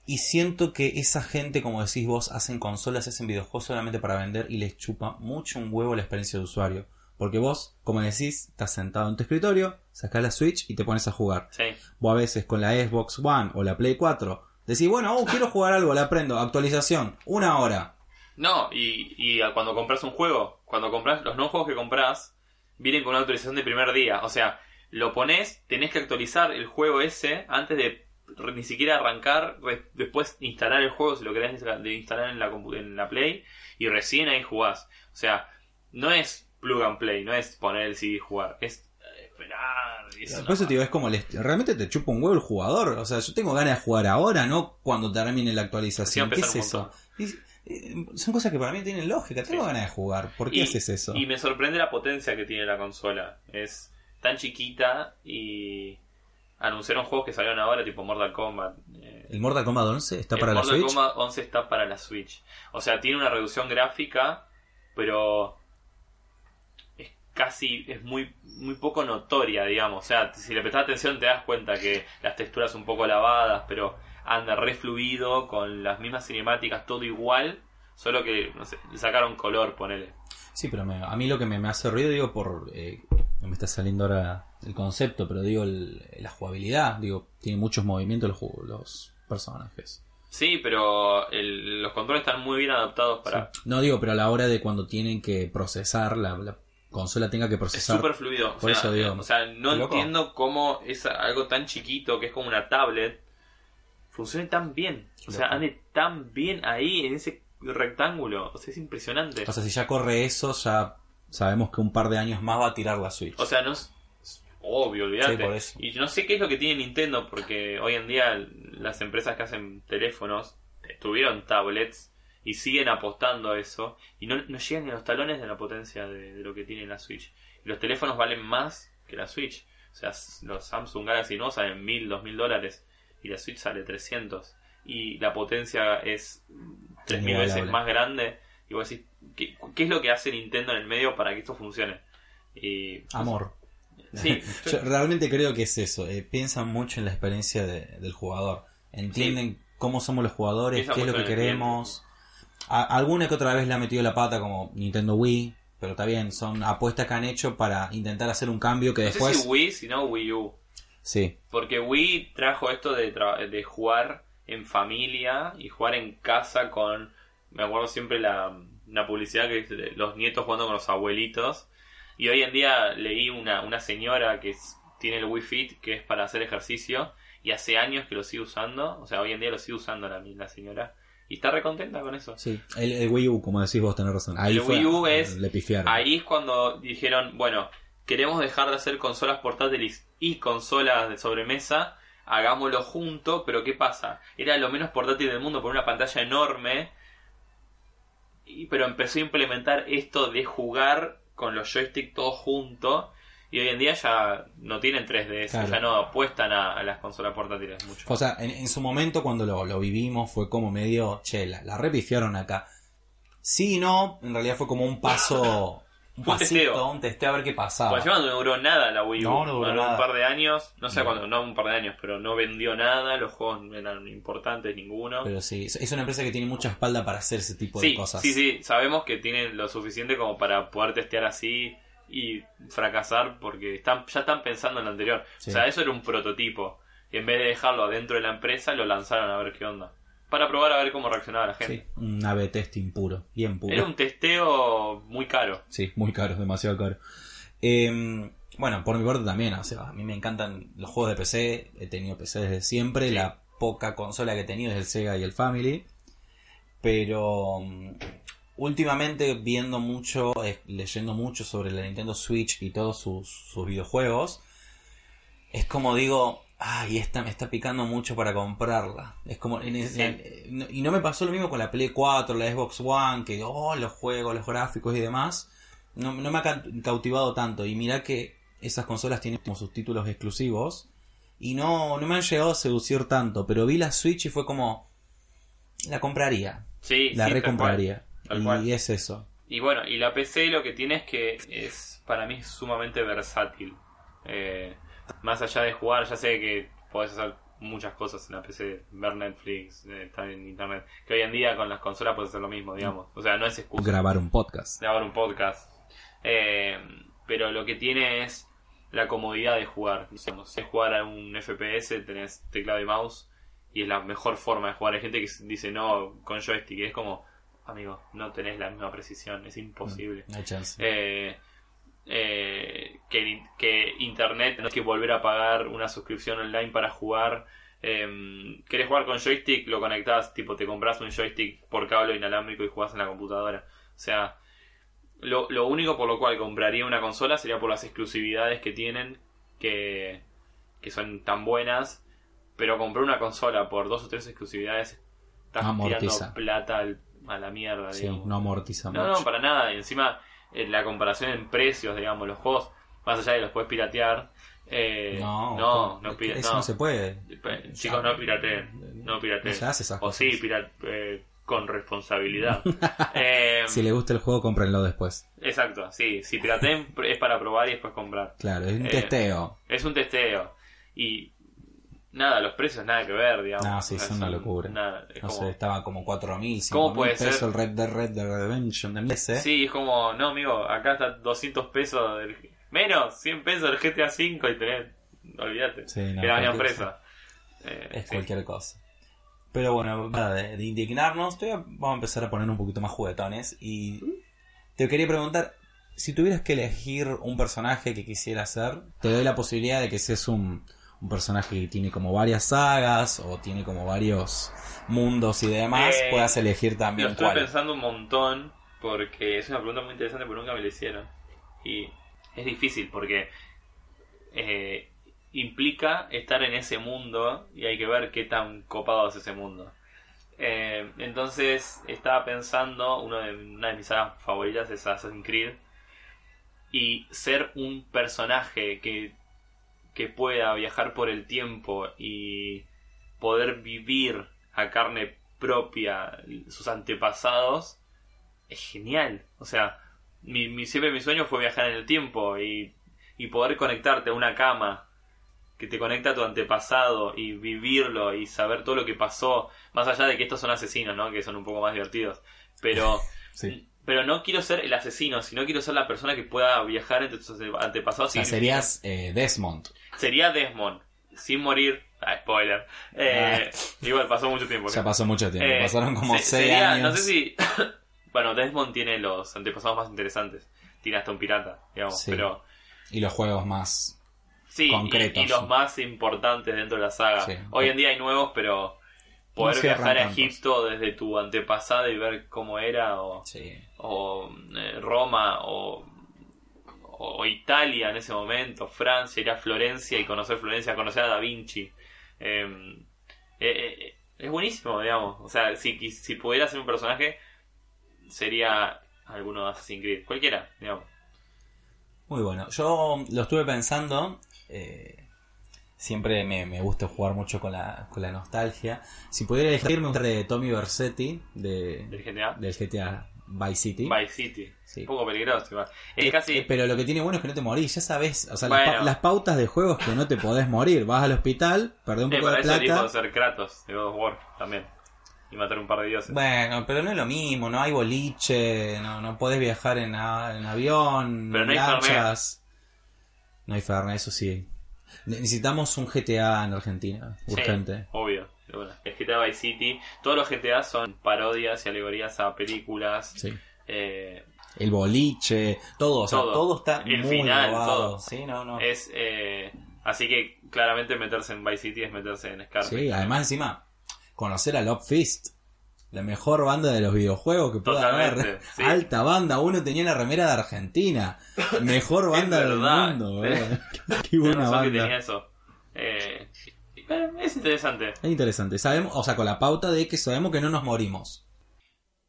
Y siento que esa gente, como decís vos, hacen consolas, hacen videojuegos solamente para vender y les chupa mucho un huevo la experiencia de usuario. Porque vos, como decís, estás sentado en tu escritorio, sacás la Switch y te pones a jugar. Sí. Vos a veces con la Xbox One o la Play 4 decís, bueno, oh, quiero jugar algo, la aprendo, actualización, una hora. No, y, y cuando compras un juego, cuando compras los nuevos juegos que compras, vienen con una actualización de primer día. O sea, lo pones, tenés que actualizar el juego ese antes de ni siquiera arrancar, después instalar el juego si lo querés de instalar en la, en la Play, y recién ahí jugás. O sea, no es plug and play, no es poner el CD y jugar, es eh, esperar. Por eso te digo, es como, les- realmente te chupa un huevo el jugador. O sea, yo tengo ganas de jugar ahora, no cuando termine la actualización. ¿Qué es eso? Y- eh, son cosas que para mí tienen lógica. Tengo Sí. ganas de jugar. ¿Por qué Y- haces eso? Y me sorprende la potencia que tiene la consola. Es tan chiquita y anunciaron juegos que salieron ahora, tipo Mortal Kombat. eh, ¿El Mortal Kombat 11 está el para la Mortal Switch? Kombat 11 está para la Switch. O sea, tiene una reducción gráfica, pero casi, es muy, muy poco notoria, digamos. O sea, si le prestas atención te das cuenta que las texturas un poco lavadas, pero anda re fluido, con las mismas cinemáticas, todo igual, solo que, no sé, le sacaron color, ponele. Sí, pero me- a mí lo que me, me hace ruido, digo, por... eh, no me está saliendo ahora el concepto, pero digo, el- la jugabilidad. Digo, tiene muchos movimientos los, los personajes. Sí, pero el- los controles están muy bien adaptados para... Sí. No digo, pero a la hora de cuando tienen que procesar, la, la consola tenga que Es procesar... súper fluido. O Por sea, eso digo. o sea, no entiendo cómo es algo tan chiquito que es como una tablet funcione tan bien. O sea, ande tan bien ahí en ese rectángulo. O sea, es impresionante. O sea, si ya corre eso, ya sabemos que un par de años más va a tirar la Switch. O sea, no es, es obvio, olvídate. Sí. Y no sé qué es lo que tiene Nintendo, porque hoy en día las empresas que hacen teléfonos tuvieron tablets y siguen apostando a eso y no, no llegan ni a los talones de la potencia de, de lo que tiene la Switch. Y los teléfonos valen más que la Switch. O sea, los Samsung Galaxy no salen mil, dos mil dólares y la Switch sale 300. Y la potencia es tres mil Inigualable. veces más grande. Y vos decís, ¿qué, ¿qué es lo que hace Nintendo en el medio para que esto funcione? Y, Amor. Sí, Yo realmente creo que es eso. eh, piensan mucho en la experiencia de- del jugador. Entienden cómo somos los jugadores, Piensan qué es lo que queremos. A- alguna que otra vez le ha metido la pata como Nintendo Wii. Pero está bien, son apuestas que han hecho para intentar hacer un cambio que No sé después... si Wii, sino Wii U. Sí, Porque Wii trajo esto de, tra- de jugar en familia y jugar en casa con... Me acuerdo siempre la, una publicidad que es los nietos jugando con los abuelitos. Y hoy en día leí una, una señora que es- tiene el Wii Fit, que es para hacer ejercicio. Y hace años que lo sigue usando. O sea, hoy en día lo sigue usando la, la señora. Y está recontenta con eso. sí. El, el Wii U, como decís vos, tenés razón. Ahí El fue- Wii U es- Le pifiaron. Ahí es cuando dijeron, bueno, queremos dejar de hacer consolas portátiles y consolas de sobremesa, hagámoslo junto, pero ¿qué pasa? Era lo menos portátil del mundo por una pantalla enorme, y, pero empezó a implementar esto de jugar con los joysticks todos juntos, y hoy en día ya no tienen 3DS, Claro. ya no apuestan a, a las consolas portátiles mucho. O sea, en, en su momento cuando lo, lo vivimos fue como medio, che, la, la repifiaron acá. Sí y no, en realidad fue como un paso, un pasito, testeo. un testeo a ver qué pasaba. Pues no duró nada la Wii U. No, no duró nada. un par de años, no sé cuándo, no un par de años, pero no vendió nada, los juegos no eran importantes ninguno. Pero sí, es una empresa que tiene mucha espalda para hacer ese tipo sí, de cosas. sí, sí, sabemos que tienen lo suficiente como para poder testear así y fracasar porque están ya están pensando en lo anterior. Sí. O sea, eso era un prototipo. Y en vez de dejarlo adentro de la empresa, lo lanzaron a ver qué onda. Para probar a ver cómo reaccionaba la gente. Sí, un A-B testing puro, bien puro. Era un testeo muy caro. Sí, muy caro, demasiado caro. Eh, bueno, por mi parte también, o sea, a mí me encantan los juegos de PC, he tenido PC desde siempre, Sí. la poca consola que he tenido es el Sega y el Family, pero últimamente viendo mucho, eh, leyendo mucho sobre la Nintendo Switch y todos sus, sus videojuegos, es como digo, ay, esta me está picando mucho para comprarla. Es como, en es- Sí. eh, y no me pasó lo mismo con la Play 4, la Xbox One, que, oh, los juegos, los gráficos y demás, no, no me ha ca- cautivado tanto. Y mira que esas consolas tienen como sus títulos exclusivos. Y no, no me han llegado a seducir tanto. Pero vi la Switch y fue como. La compraría. Sí, La sí, recompraría. Tal y cual. es eso. Y bueno, y la PC lo que tiene es que es para mí sumamente versátil. Eh, más allá de jugar, ya sé que podés hacer muchas cosas en la PC, ver Netflix, eh, estar en internet. Que hoy en día con las consolas puedes hacer lo mismo, digamos. O sea, no es excusa Grabar un podcast. grabar un podcast. Eh, pero lo que tiene es la comodidad de jugar. Digamos, si es jugar a un FPS, tenés teclado y mouse y es la mejor forma de jugar. Hay gente que dice no con joystick es como, amigo, no tenés la misma precisión, es imposible. No hay chance. Eh, eh, que, que internet no hay que volver a pagar una suscripción online para jugar. Eh, ¿Querés jugar con joystick? Lo conectás, tipo te compras un joystick por cable inalámbrico y jugás en la computadora. O sea, lo, lo único por lo cual compraría una consola sería por las exclusividades que tienen, que, que son tan buenas. Pero comprar una consola por dos o tres exclusividades, estás Amortiza. tirando plata al- a la mierda. sí, digamos. no amortiza No, mucho. no, para nada. Y encima, eh, la comparación en precios, digamos, los juegos, más allá de los puedes piratear. eh, no, no, no, pira- eso no. no se puede. Chicos, no pirateen. No pirateen. No se hace esas o cosas. sí, pira- eh, con responsabilidad. Si le gusta el juego, cómprenlo después. Exacto, sí. Si pirateen es para probar y después comprar. Claro, es un testeo. Es un testeo. Y nada, los precios nada que ver, digamos. No, sí, son una locura. nada, es No como- sé, estaba como 4.000, ¿Cómo 5.000 puede pesos ser? el Red Dead Red Dead Redemption de PC. Sí, es como, no, amigo, acá está 200 pesos del... Menos, 100 pesos del GTA V y tenés... Olvídate. Sí, no, que la empresa. Eh, Es sí. cualquier cosa. Pero bueno, nada, de, de indignarnos, a- vamos a empezar a poner un poquito más juguetones. Y te quería preguntar, si tuvieras que elegir un personaje que quisieras ser, te doy la posibilidad de que seas un, un personaje que tiene como varias sagas o tiene como varios mundos y demás, Eh, puedas elegir Lo también estoy cuál. pensando un montón porque es una pregunta muy interesante pero nunca me la hicieron. Y es difícil porque eh, implica estar en ese mundo y hay que ver qué tan copado es ese mundo. Eh, entonces estaba pensando, uno de, una de mis sagas favoritas es Assassin's Creed y ser un personaje que, que pueda viajar por el tiempo y poder vivir a carne propia sus antepasados es genial. O sea, mi, mi- siempre mi sueño fue viajar en el tiempo y, y poder conectarte a una cama que te conecta a tu antepasado y vivirlo y saber todo lo que pasó, más allá de que estos son asesinos, ¿no? Que son un poco más divertidos. Pero, Sí. pero no quiero ser el asesino, sino quiero ser la persona que pueda viajar entre tus ante- O antepasados. sea, y- serías eh, Desmond. Sería Desmond, sin morir. Ah, spoiler. Eh, Igual pasó mucho tiempo. Ya pasó mucho tiempo, Eh, pasaron como se- 6 sería- años. No sé si. bueno, Desmond tiene los antepasados más interesantes. Tiene hasta un pirata, digamos. Sí. Pero. Y los juegos más... Sí, Concretos. Y, los más importantes dentro de la saga. Sí. Hoy en día hay nuevos, pero. Poder No viajar a. Egipto desde tu antepasado y ver cómo era, o, Sí. o eh, Roma, o, o Italia en ese momento, Francia, ir a Florencia y conocer Florencia, conocer a Da Vinci. Eh, eh, eh, es buenísimo, digamos. O sea, si, si pudiera ser un personaje, sería alguno de Assassin's Creed. Cualquiera, digamos. Muy bueno. Yo lo estuve pensando. eh, siempre me, me gusta jugar mucho con la, con la nostalgia. Si pudiera elegir, me gustaría de Tommy Versetti de, Del GTA. del GTA Vice City. Vice City. Sí. Un poco peligroso. igual. Es Eh, casi. eh, pero lo que tiene bueno es que no te morís, ya sabes. O sea, las, pa- las pautas de juego es que no te podés morir. Vas al hospital, perdés un eh, poco para de plata. ser Kratos de God of War también. Y matar un par de dioses. Bueno, pero no es lo mismo, no hay boliche, no, no podés viajar en, avión, Pero no hay lanchas. No hay Fernet, eso sí. Ne- Necesitamos un GTA en Argentina, Sí, urgente. obvio. Una. El GTA Vice City. Todos los GTA son parodias y alegorías a películas. Sí. Eh, El boliche, todo, o sea, Todo. todo, está El muy final, grabado. todo. Sí, no, no. es eh, Así que claramente meterse en Vice City es meterse en Scarface. Sí, además encima, conocer a Love Fist, la mejor banda de los videojuegos que pueda Totalmente, haber. sí. Alta banda, uno tenía la remera de Argentina. Mejor banda del mundo. Qué buena razón que tenía banda. eso. Eh, eh, es interesante. Es interesante, sabemos, o sea, con la pauta de que sabemos que no nos morimos.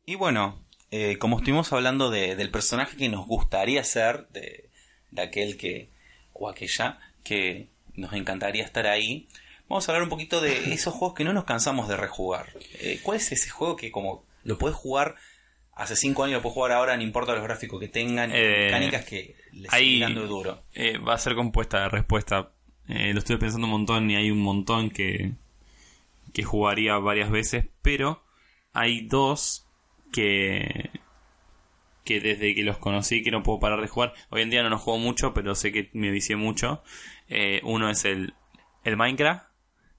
Y bueno, eh, como estuvimos hablando de- del personaje que nos gustaría ser, de, de aquel que, o aquella que nos encantaría estar ahí, vamos a hablar un poquito de esos juegos que no nos cansamos de rejugar. Eh, ¿Cuál es ese juego que como lo puedes jugar hace 5 años, lo puedes jugar ahora, no importa los gráficos que tengan, Eh, mecánicas que le hay- siguen dando duro? Eh, va a ser compuesta de respuesta. Eh, lo estoy pensando un montón y hay un montón que, que jugaría varias veces, pero hay dos que, que desde que los conocí que no puedo parar de jugar. Hoy en día no los juego mucho, pero sé que me vicié mucho. Eh, uno es el, el Minecraft.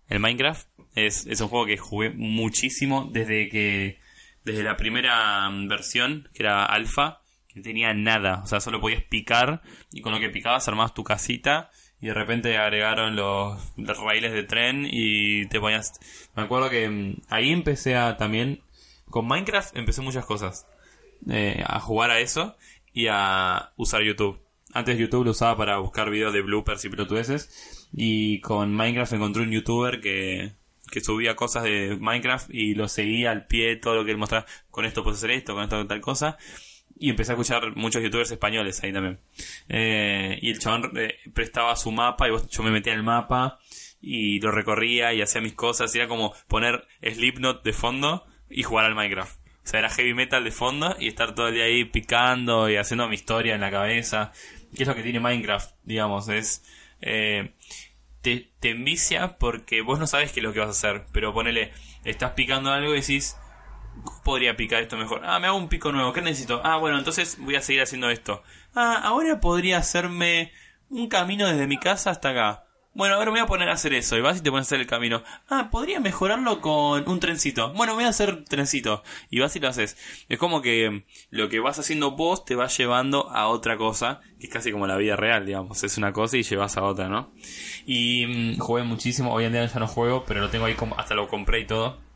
El Minecraft es, es un juego que jugué muchísimo desde que desde la primera mm, versión, que era alfa, que tenía nada, o sea, solo podías picar y con lo que picabas armabas tu casita y de repente agregaron los, los raíles de tren y te ponías... Me acuerdo que mm, ahí empecé a también... Con Minecraft empecé muchas cosas. Eh, a jugar a eso y a usar YouTube. Antes YouTube lo usaba para buscar videos de bloopers y pelotudeces y con Minecraft encontré un youtuber que, que subía cosas de Minecraft y lo seguía al pie, todo lo que él mostraba, con esto puedes hacer esto, con esto tal cosa. Y empecé a escuchar muchos youtubers españoles ahí también. Eh, y el chabón eh, prestaba su mapa y vos- yo me metía en el mapa y lo recorría y hacía mis cosas. Y era como poner Slipknot de fondo y jugar al Minecraft. O sea, era heavy metal de fondo y estar todo el día ahí picando y haciendo mi historia en la cabeza. ¿Qué es lo que tiene Minecraft? Digamos, es... eh, te, te envicia porque vos no sabes qué es lo que vas a hacer. Pero ponele, estás picando algo y decís, ¿cómo podría picar esto mejor? Ah, me hago un pico nuevo, ¿qué necesito? Ah, bueno, entonces voy a seguir haciendo esto. Ah, ahora podría hacerme un camino desde mi casa hasta acá. Bueno, ahora me voy a poner a hacer eso. Y vas y te pones a hacer el camino. Ah, podría mejorarlo con un trencito. Bueno, voy a hacer trencito. Y vas y lo haces. Es como que lo que vas haciendo vos te va llevando a otra cosa. Que es casi como la vida real, digamos. Es una cosa y llevas a otra, ¿no? Y mm, jugué muchísimo. Hoy en día ya no juego, pero lo tengo ahí como... Hasta lo compré y todo.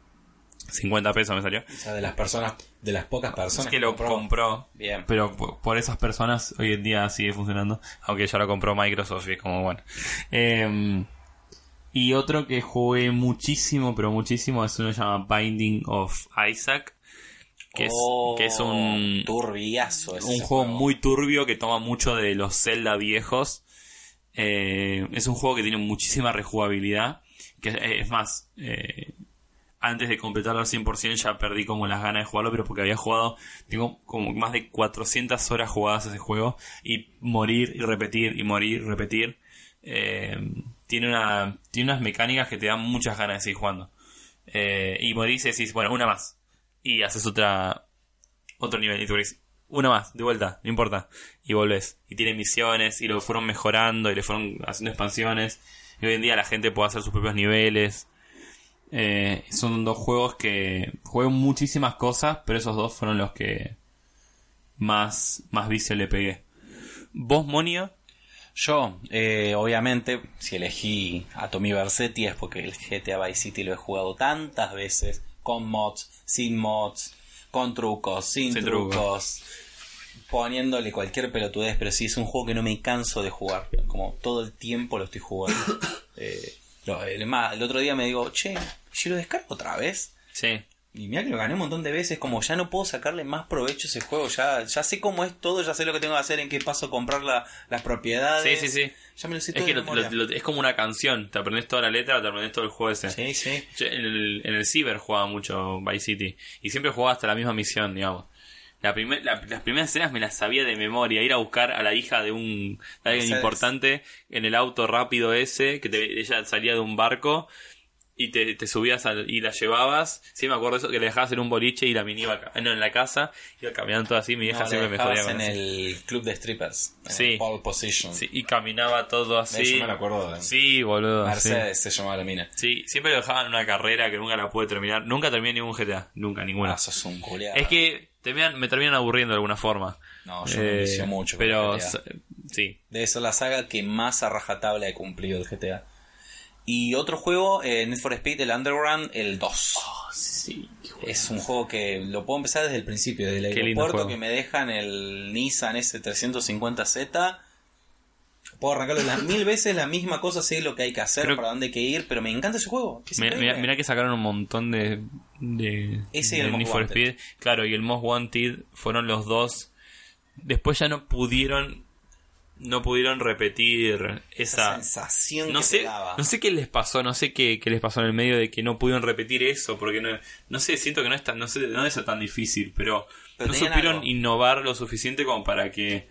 50 pesos me salió. O sea, de las personas, de las pocas personas Es que lo compró. Bien. Pero por, esas personas hoy en día sigue funcionando. Aunque ya lo compró Microsoft y es como bueno. Eh, y otro que jugué muchísimo, pero muchísimo, es uno que se llama Binding of Isaac. Que es, Oh, que es un, turbiazo ese un juego muy turbio que toma mucho de los Zelda viejos. Eh, es un juego que tiene muchísima rejugabilidad. Que es más, eh, antes de completarlo al 100% ya perdí como las ganas de jugarlo, pero porque había jugado, tengo como más de 400 horas jugadas ese juego y morir y repetir y morir y repetir. Eh, tiene, una, tiene unas mecánicas que te dan muchas ganas de seguir jugando. Eh, y morís y decís, bueno, una más. Y haces otra, otro nivel y tú decís, una más, de vuelta, no importa. Y volvés. Y tiene misiones y lo fueron mejorando y le fueron haciendo expansiones. Y hoy en día la gente puede hacer sus propios niveles. Eh, son dos juegos que juego muchísimas cosas, pero esos dos fueron los que más, más vicio le pegué. ¿Vos, Monio? Yo, eh, obviamente, si elegí a Tommy Versetti es porque el GTA Vice City lo he jugado tantas veces, con mods, sin mods, con trucos, sin, Sin trucos, poniéndole cualquier pelotudez, pero sí es un juego que no me canso de jugar, como todo el tiempo lo estoy jugando. Eh, lo- el, el otro día me digo, che, ¿si lo descargo otra vez? Sí. Y mira que lo gané un montón de veces, como ya no puedo sacarle más provecho a ese juego, ya, ya sé cómo es todo, ya sé lo que tengo que hacer, en qué paso comprar la- las propiedades. Sí, sí, sí. Ya me lo sé Es todo que lo- es como una canción. Te aprendes toda la letra, te aprendes todo el juego ese. Sí, sí. Yo en el, en el Ciber jugaba mucho Vice City. Y siempre jugaba hasta la misma misión, digamos. La primer- la- las primeras escenas me las sabía de memoria. Ir a buscar a la hija de un de alguien importante en el auto rápido ese, que te- ella salía de un barco y te, te subías al- y la llevabas. Sí, me acuerdo eso, que la dejabas en un boliche y la mini iba, ca- no, en la casa, iba caminando todo así. Mi vieja No, siempre me jodía en el club de strippers. en Sí. Pole Position. Sí, y caminaba todo así. Yo me lo acuerdo de Sí, boludo. sí. Mercedes se llamaba la mina. Sí, siempre lo dejaban en una carrera que nunca la pude terminar. Nunca terminé ningún GTA. Nunca, ninguna. Ah, sos un culiado. es que terminan- me terminan aburriendo de alguna forma. No, yo me envicio mucho Pero sí. De eso la saga que más a rajatabla he cumplido el GTA. Y otro juego, eh, Need for Speed, el Underground, el 2. sí. Es un juego que lo puedo empezar desde el principio, desde el Qué aeropuerto que me dejan el Nissan S350Z. Puedo arrancarlo las mil veces la misma cosa, sé lo que hay que hacer, para dónde hay que ir, pero me encanta ese juego. Mira, increíble. mira- mira que sacaron un montón de. de Ese y el Need for. Speed. Claro, y el Most Wanted fueron los dos. Después ya no pudieron. No pudieron repetir esa esa. sensación No que sé, daba. no sé qué les pasó, no sé qué, qué les pasó en el medio de que no pudieron repetir eso, porque no, no sé, siento que no es tan, no sé, no es tan difícil, pero, Pero no supieron algo. innovar lo suficiente como para que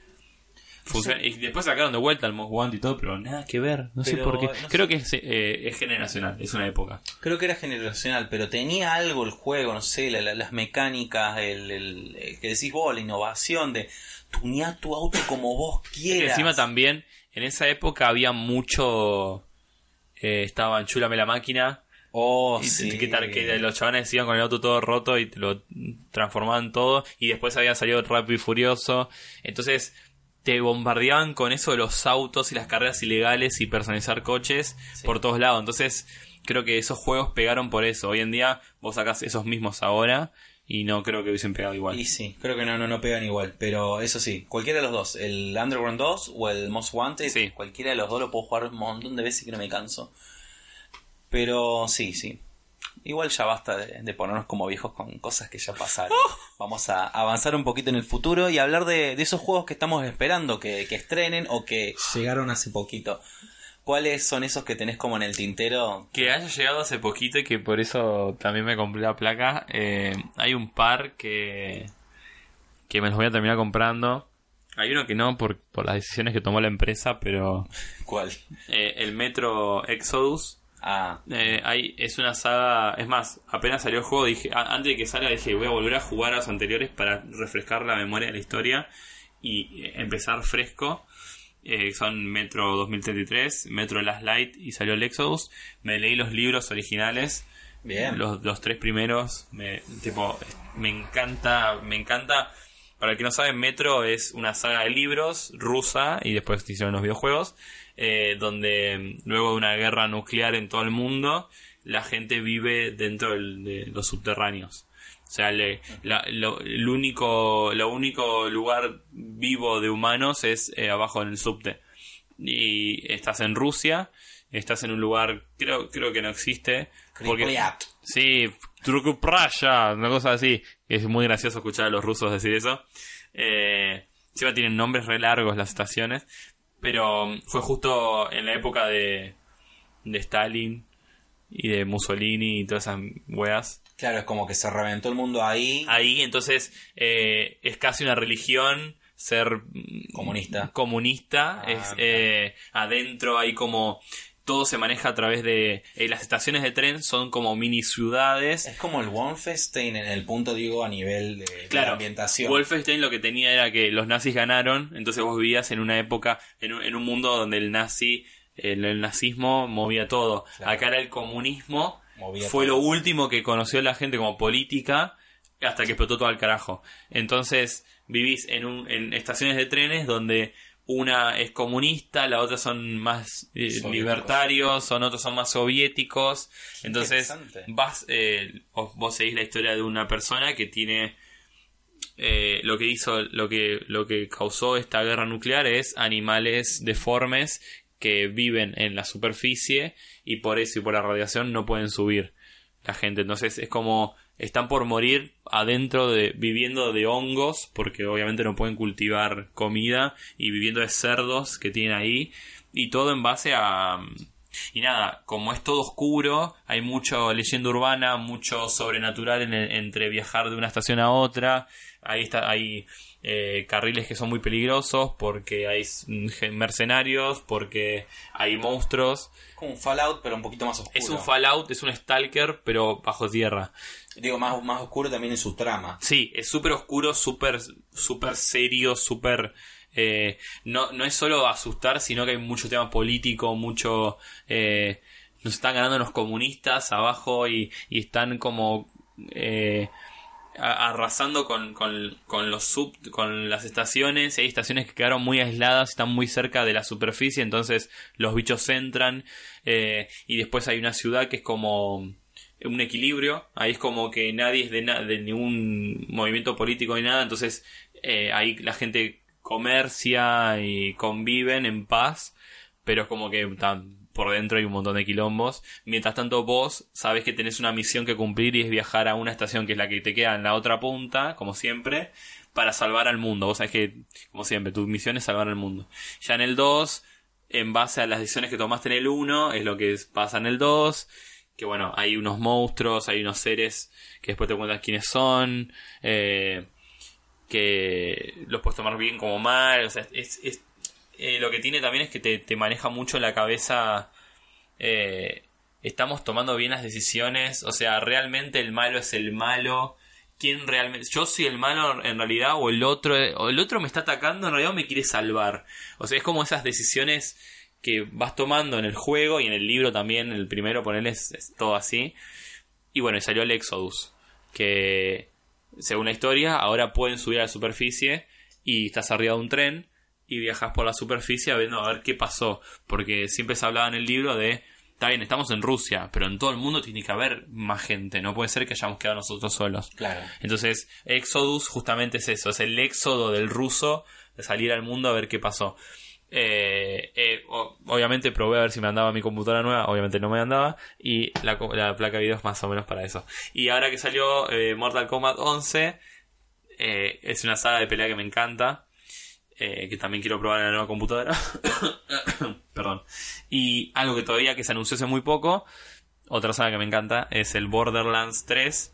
Y después sacaron de vuelta el Most Wanted y todo, pero nada que ver, no sé por qué. no Creo sé. que es, eh, es generacional, es una época. Creo que era generacional, pero tenía algo el juego, no sé, la- la- las mecánicas, el, el- el que decís vos, la innovación de tunear tu auto como vos quieras. encima también, en esa época había mucho. Eh, estaba en Chulame la máquina. Oh, Y sí. que, tal- que los chavales iban con el auto todo roto y lo transformaban todo. Y después había salido Rápido y Furioso. Entonces te bombardeaban con eso de los autos y las carreras ilegales y personalizar coches Sí. por todos lados. Entonces creo que esos juegos pegaron por eso. Hoy en día vos sacás esos mismos ahora y no creo que hubiesen pegado igual. Y sí, creo que no, no, no pegan igual. Pero eso sí, cualquiera de los dos, el Underground 2 o el Most Wanted, Sí. cualquiera de los dos lo puedo jugar un montón de veces que no me canso. Pero sí, sí. Igual ya basta de, de ponernos como viejos con cosas que ya pasaron. Vamos a avanzar un poquito en el futuro y hablar de, de esos juegos que estamos esperando que, que estrenen o que llegaron hace poquito. ¿Cuáles son esos que tenés como en el tintero? Que haya llegado hace poquito y que por eso también me compré la placa. eh, hay un par que, que me los voy a terminar comprando. Hay uno que no por, por las decisiones que tomó la empresa, pero ¿Cuál? eh, el Metro Exodus Ah, eh, hay, es una saga. Es más, apenas salió el juego, dije, a- antes de que salga, dije, voy a volver a jugar a los anteriores para refrescar la memoria de la historia y eh, empezar fresco. Eh, son Metro 2033, Metro Last Light y salió el Exodus. Me leí los libros originales. bien. Los, los tres primeros, me, tipo, me encanta, me encanta. Para el que no sabe, Metro es una saga de libros rusa y después se hicieron los videojuegos, eh, donde mm, luego de una guerra nuclear en todo el mundo, la gente vive dentro del- de los subterráneos. O sea, le- la- lo, el único, lo único lugar vivo de humanos es eh, abajo en el subte. Y estás en Rusia, estás en un lugar, creo, creo que no existe. Porque. Sí, Trukupraya, una cosa así. Es muy gracioso escuchar a los rusos decir eso. Eh, encima tienen nombres re largos las estaciones. Pero mm, fue justo en la época de, de Stalin y de Mussolini y todas esas weas. Claro, es como que se reventó el mundo ahí. Ahí entonces eh, es casi una religión ser mm, Comunista. comunista. Ah, es, mira. eh, adentro hay como todo se maneja a través de eh, las estaciones de tren son como mini ciudades Es como el Wolfenstein en el punto, digo, a nivel de, ambientación. Wolfenstein lo que tenía era que los nazis ganaron, entonces vos vivías en una época, en un, en un mundo donde el nazi, el, el nazismo movía todo. Claro. Acá era el comunismo, Movía fue todo. lo último que conoció la gente como política hasta que explotó todo al carajo. Entonces vivís en, un, en estaciones de trenes donde una es comunista, la otra son más eh, libertarios, son otros son más soviéticos. Entonces vas, eh, vos, vos seguís la historia de una persona que tiene eh, lo que hizo, lo que, lo que causó esta guerra nuclear es animales deformes que viven en la superficie y por eso y por la radiación no pueden subir la gente. Entonces es como están por morir adentro de viviendo de hongos porque obviamente no pueden cultivar comida y viviendo de cerdos que tienen ahí y todo en base a y nada, como es todo oscuro, hay mucho leyenda urbana, mucho sobrenatural en el- entre viajar de una estación a otra. ahí está, hay eh, carriles que son muy peligrosos porque hay mm, mercenarios, porque hay monstruos. Como un Fallout, pero un poquito más oscuro. Es un Fallout, es un Stalker, pero bajo tierra. Digo, más, más oscuro también en su trama. Sí, es súper oscuro, súper super serio, súper... Eh, no, no es solo asustar, sino que hay mucho tema político, mucho... Eh, nos están ganando los comunistas abajo y, y están como... Eh, arrasando con, con, los sub, con las estaciones. Hay estaciones que quedaron muy aisladas, están muy cerca de la superficie, entonces los bichos entran. Eh, y después hay una ciudad que es como un equilibrio. Ahí es como que nadie es de, de ningún movimiento político ni nada. Entonces eh, ahí la gente comercia y conviven en paz. Pero es como que por dentro hay un montón de quilombos. Mientras tanto vos sabes que tenés una misión que cumplir y es viajar a una estación que es la que te queda en la otra punta, como siempre, para salvar al mundo. Vos sabés que, como siempre, tu misión es salvar al mundo. Ya en el 2, en base a las decisiones que tomaste en el 1, es lo que pasa en el 2. Que bueno, hay unos monstruos, hay unos seres que después te cuentas quiénes son. Eh, que los puedes tomar bien como mal. O sea, es, es eh, lo que tiene también es que te, maneja mucho la cabeza. Eh, estamos tomando bien las decisiones. O sea, realmente el malo es el malo. ¿Quién realmente.? Yo soy el malo en realidad, o el otro. O el otro me está atacando, en realidad me quiere salvar. O sea, es como esas decisiones que vas tomando en el juego y en el libro también. El primero, ponerle es, todo así. Y bueno, salió el Exodus. Que según la historia, ahora pueden subir a la superficie y estás arriba de un tren y viajas por la superficie a ver, a ver qué pasó. Porque siempre se hablaba en el libro de, está bien, estamos en Rusia, pero en todo el mundo tiene que haber más gente, no puede ser que hayamos quedado nosotros solos. Claro. Entonces, Exodus justamente es eso, es el éxodo del ruso de salir al mundo a ver qué pasó. Eh, eh, obviamente probé a ver si me andaba mi computadora nueva, obviamente no me andaba, y la, placa de video es más o menos para eso. Y ahora que salió eh, Mortal Kombat 11, es una saga de pelea que me encanta. Eh, que también quiero probar en la nueva computadora. Perdón. Y algo que todavía que se anunció hace muy poco, otra saga que me encanta, es el Borderlands 3.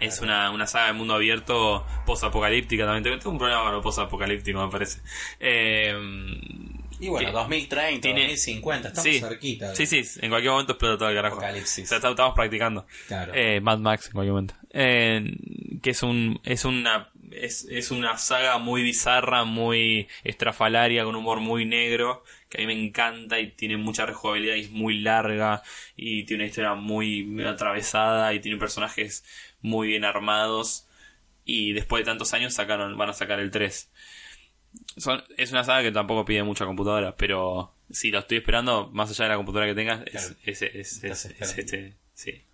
Es una, una saga de mundo abierto post-apocalíptica también. Tengo un problema con lo post-apocalíptico, me parece. Eh, y bueno, 2030, 2050, estamos cerquita. Sí, sí, en cualquier momento explota todo el carajo. Apocalipsis. estamos practicando. Claro. Eh, Mad Max en cualquier momento. Eh, que es un es una es, es una saga muy bizarra, muy estrafalaria, con humor muy negro, que a mí me encanta y tiene mucha rejugabilidad y es muy larga y tiene una historia muy atravesada y tiene personajes muy bien armados y después de tantos años sacaron van a sacar el 3. Son, es una saga que tampoco pide mucha computadora, pero si lo estoy esperando, más allá de la computadora que tengas, es, es, es, este. Sí.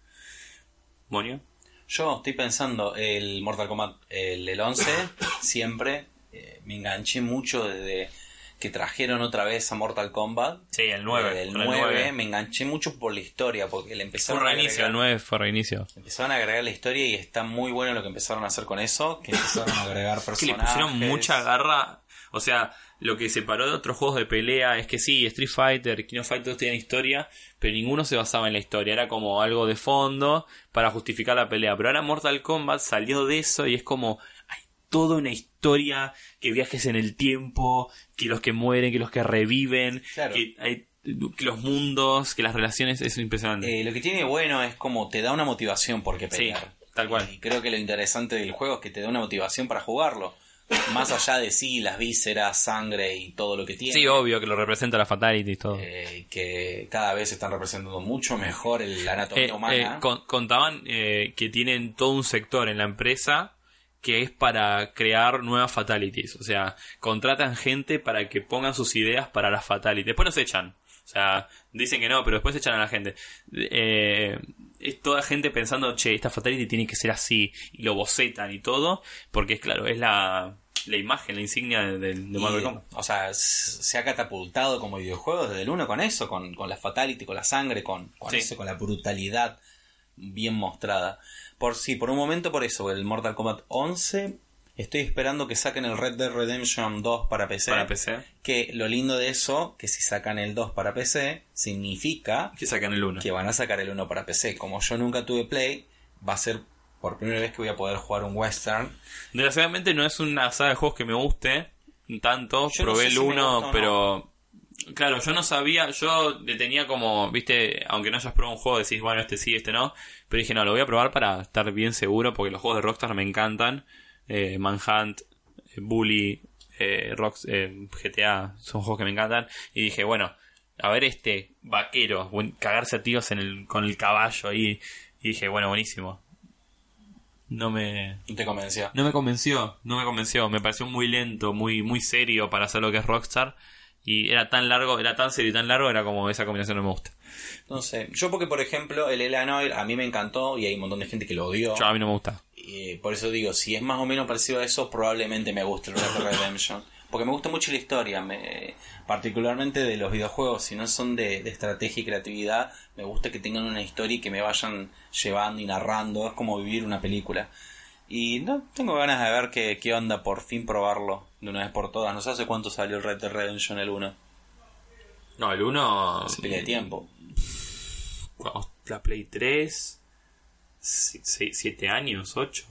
¿Monio? Yo estoy pensando, el Mortal Kombat, el, el 11, siempre eh, me enganché mucho desde que trajeron otra vez a Mortal Kombat. Sí, el 9. El 9, me enganché mucho por la historia, porque le empezaron fue reinicio, a agregar, el 9 fue reinicio. Empezaron a agregar la historia y está muy bueno lo que empezaron a hacer con eso, que empezaron a agregar personajes. que le pusieron mucha garra, o sea, lo que separó de otros juegos de pelea es que sí, Street Fighter, King of Fighters tenían historia, pero ninguno se basaba en la historia, era como algo de fondo para justificar la pelea. Pero ahora Mortal Kombat salió de eso y es como hay toda una historia, que viajes en el tiempo, que los que mueren, que los que reviven, que hay los mundos, que las relaciones, es impresionante. Eh, lo que tiene bueno es como te da una motivación por qué pelear. tal cual. Y creo que lo interesante del juego es que te da una motivación para jugarlo más allá de sí, las vísceras, sangre y todo lo que tiene. Sí, obvio que lo representa la Fatality y todo. Eh, que cada vez están representando mucho mejor la anatomía eh, humana. Eh, contaban que tienen todo un sector en la empresa que es para crear nuevas fatalities. O sea, contratan gente para que pongan sus ideas para las fatalities. Después los echan. O sea, dicen que no, pero después echan a la gente. Es toda gente pensando, che, esta fatality tiene que ser así. Y lo bocetan y todo. Porque es claro, es la, la imagen, la insignia de, de Marvel Kombat. O sea, se ha catapultado como videojuego desde el 1 con eso, con, con la fatality, con la sangre, con, con eso, con la brutalidad bien mostrada. Por sí, por un momento por eso, el Mortal Kombat 11 Estoy esperando que saquen el Red Dead Redemption 2 para PC. Para PC. Que lo lindo de eso, que si sacan el 2 para PC, significa que sacan el 1. Que van a sacar el 1 para PC. Como yo nunca tuve Play, va a ser por primera vez que voy a poder jugar un western. Desgraciadamente no es una saga de juegos que me guste tanto. Yo no Probé sé el si me 1, gusta o no. pero. Claro, yo no sabía, yo le tenía como, viste, aunque no hayas probado un juego, decís, bueno, este sí, este no. Pero dije, no, lo voy a probar para estar bien seguro, porque los juegos de Rockstar me encantan. Eh, Manhunt, eh, Bully, eh, Rocks, eh, GTA, son juegos que me encantan. Y dije, bueno, a ver este vaquero, cagarse a tiros en el, con el caballo ahí. Y dije, bueno, buenísimo. No me, No te convenció. no me convenció, no me convenció. Me pareció muy lento, muy, muy serio para hacer lo que es Rockstar. Y era tan largo, era tan serio y tan largo, era como esa combinación no me gusta. No sé. Yo porque, por ejemplo, el Eleanor a mí me encantó y hay un montón de gente que lo odió. Yo, a mí no me gusta. Y por eso digo, si es más o menos parecido a eso, probablemente me guste el Red Dead Redemption. Porque me gusta mucho la historia, me- particularmente de los videojuegos. Si no son de, de estrategia y creatividad, me gusta que tengan una historia y que me vayan llevando y narrando. Es como vivir una película. Y no, tengo ganas de ver qué, qué onda, por fin probarlo de una vez por todas. No sé hace cuánto salió el Red Dead Redemption el 1. No, el 1. Hace pila de tiempo. La Play 3. 7 años, 8.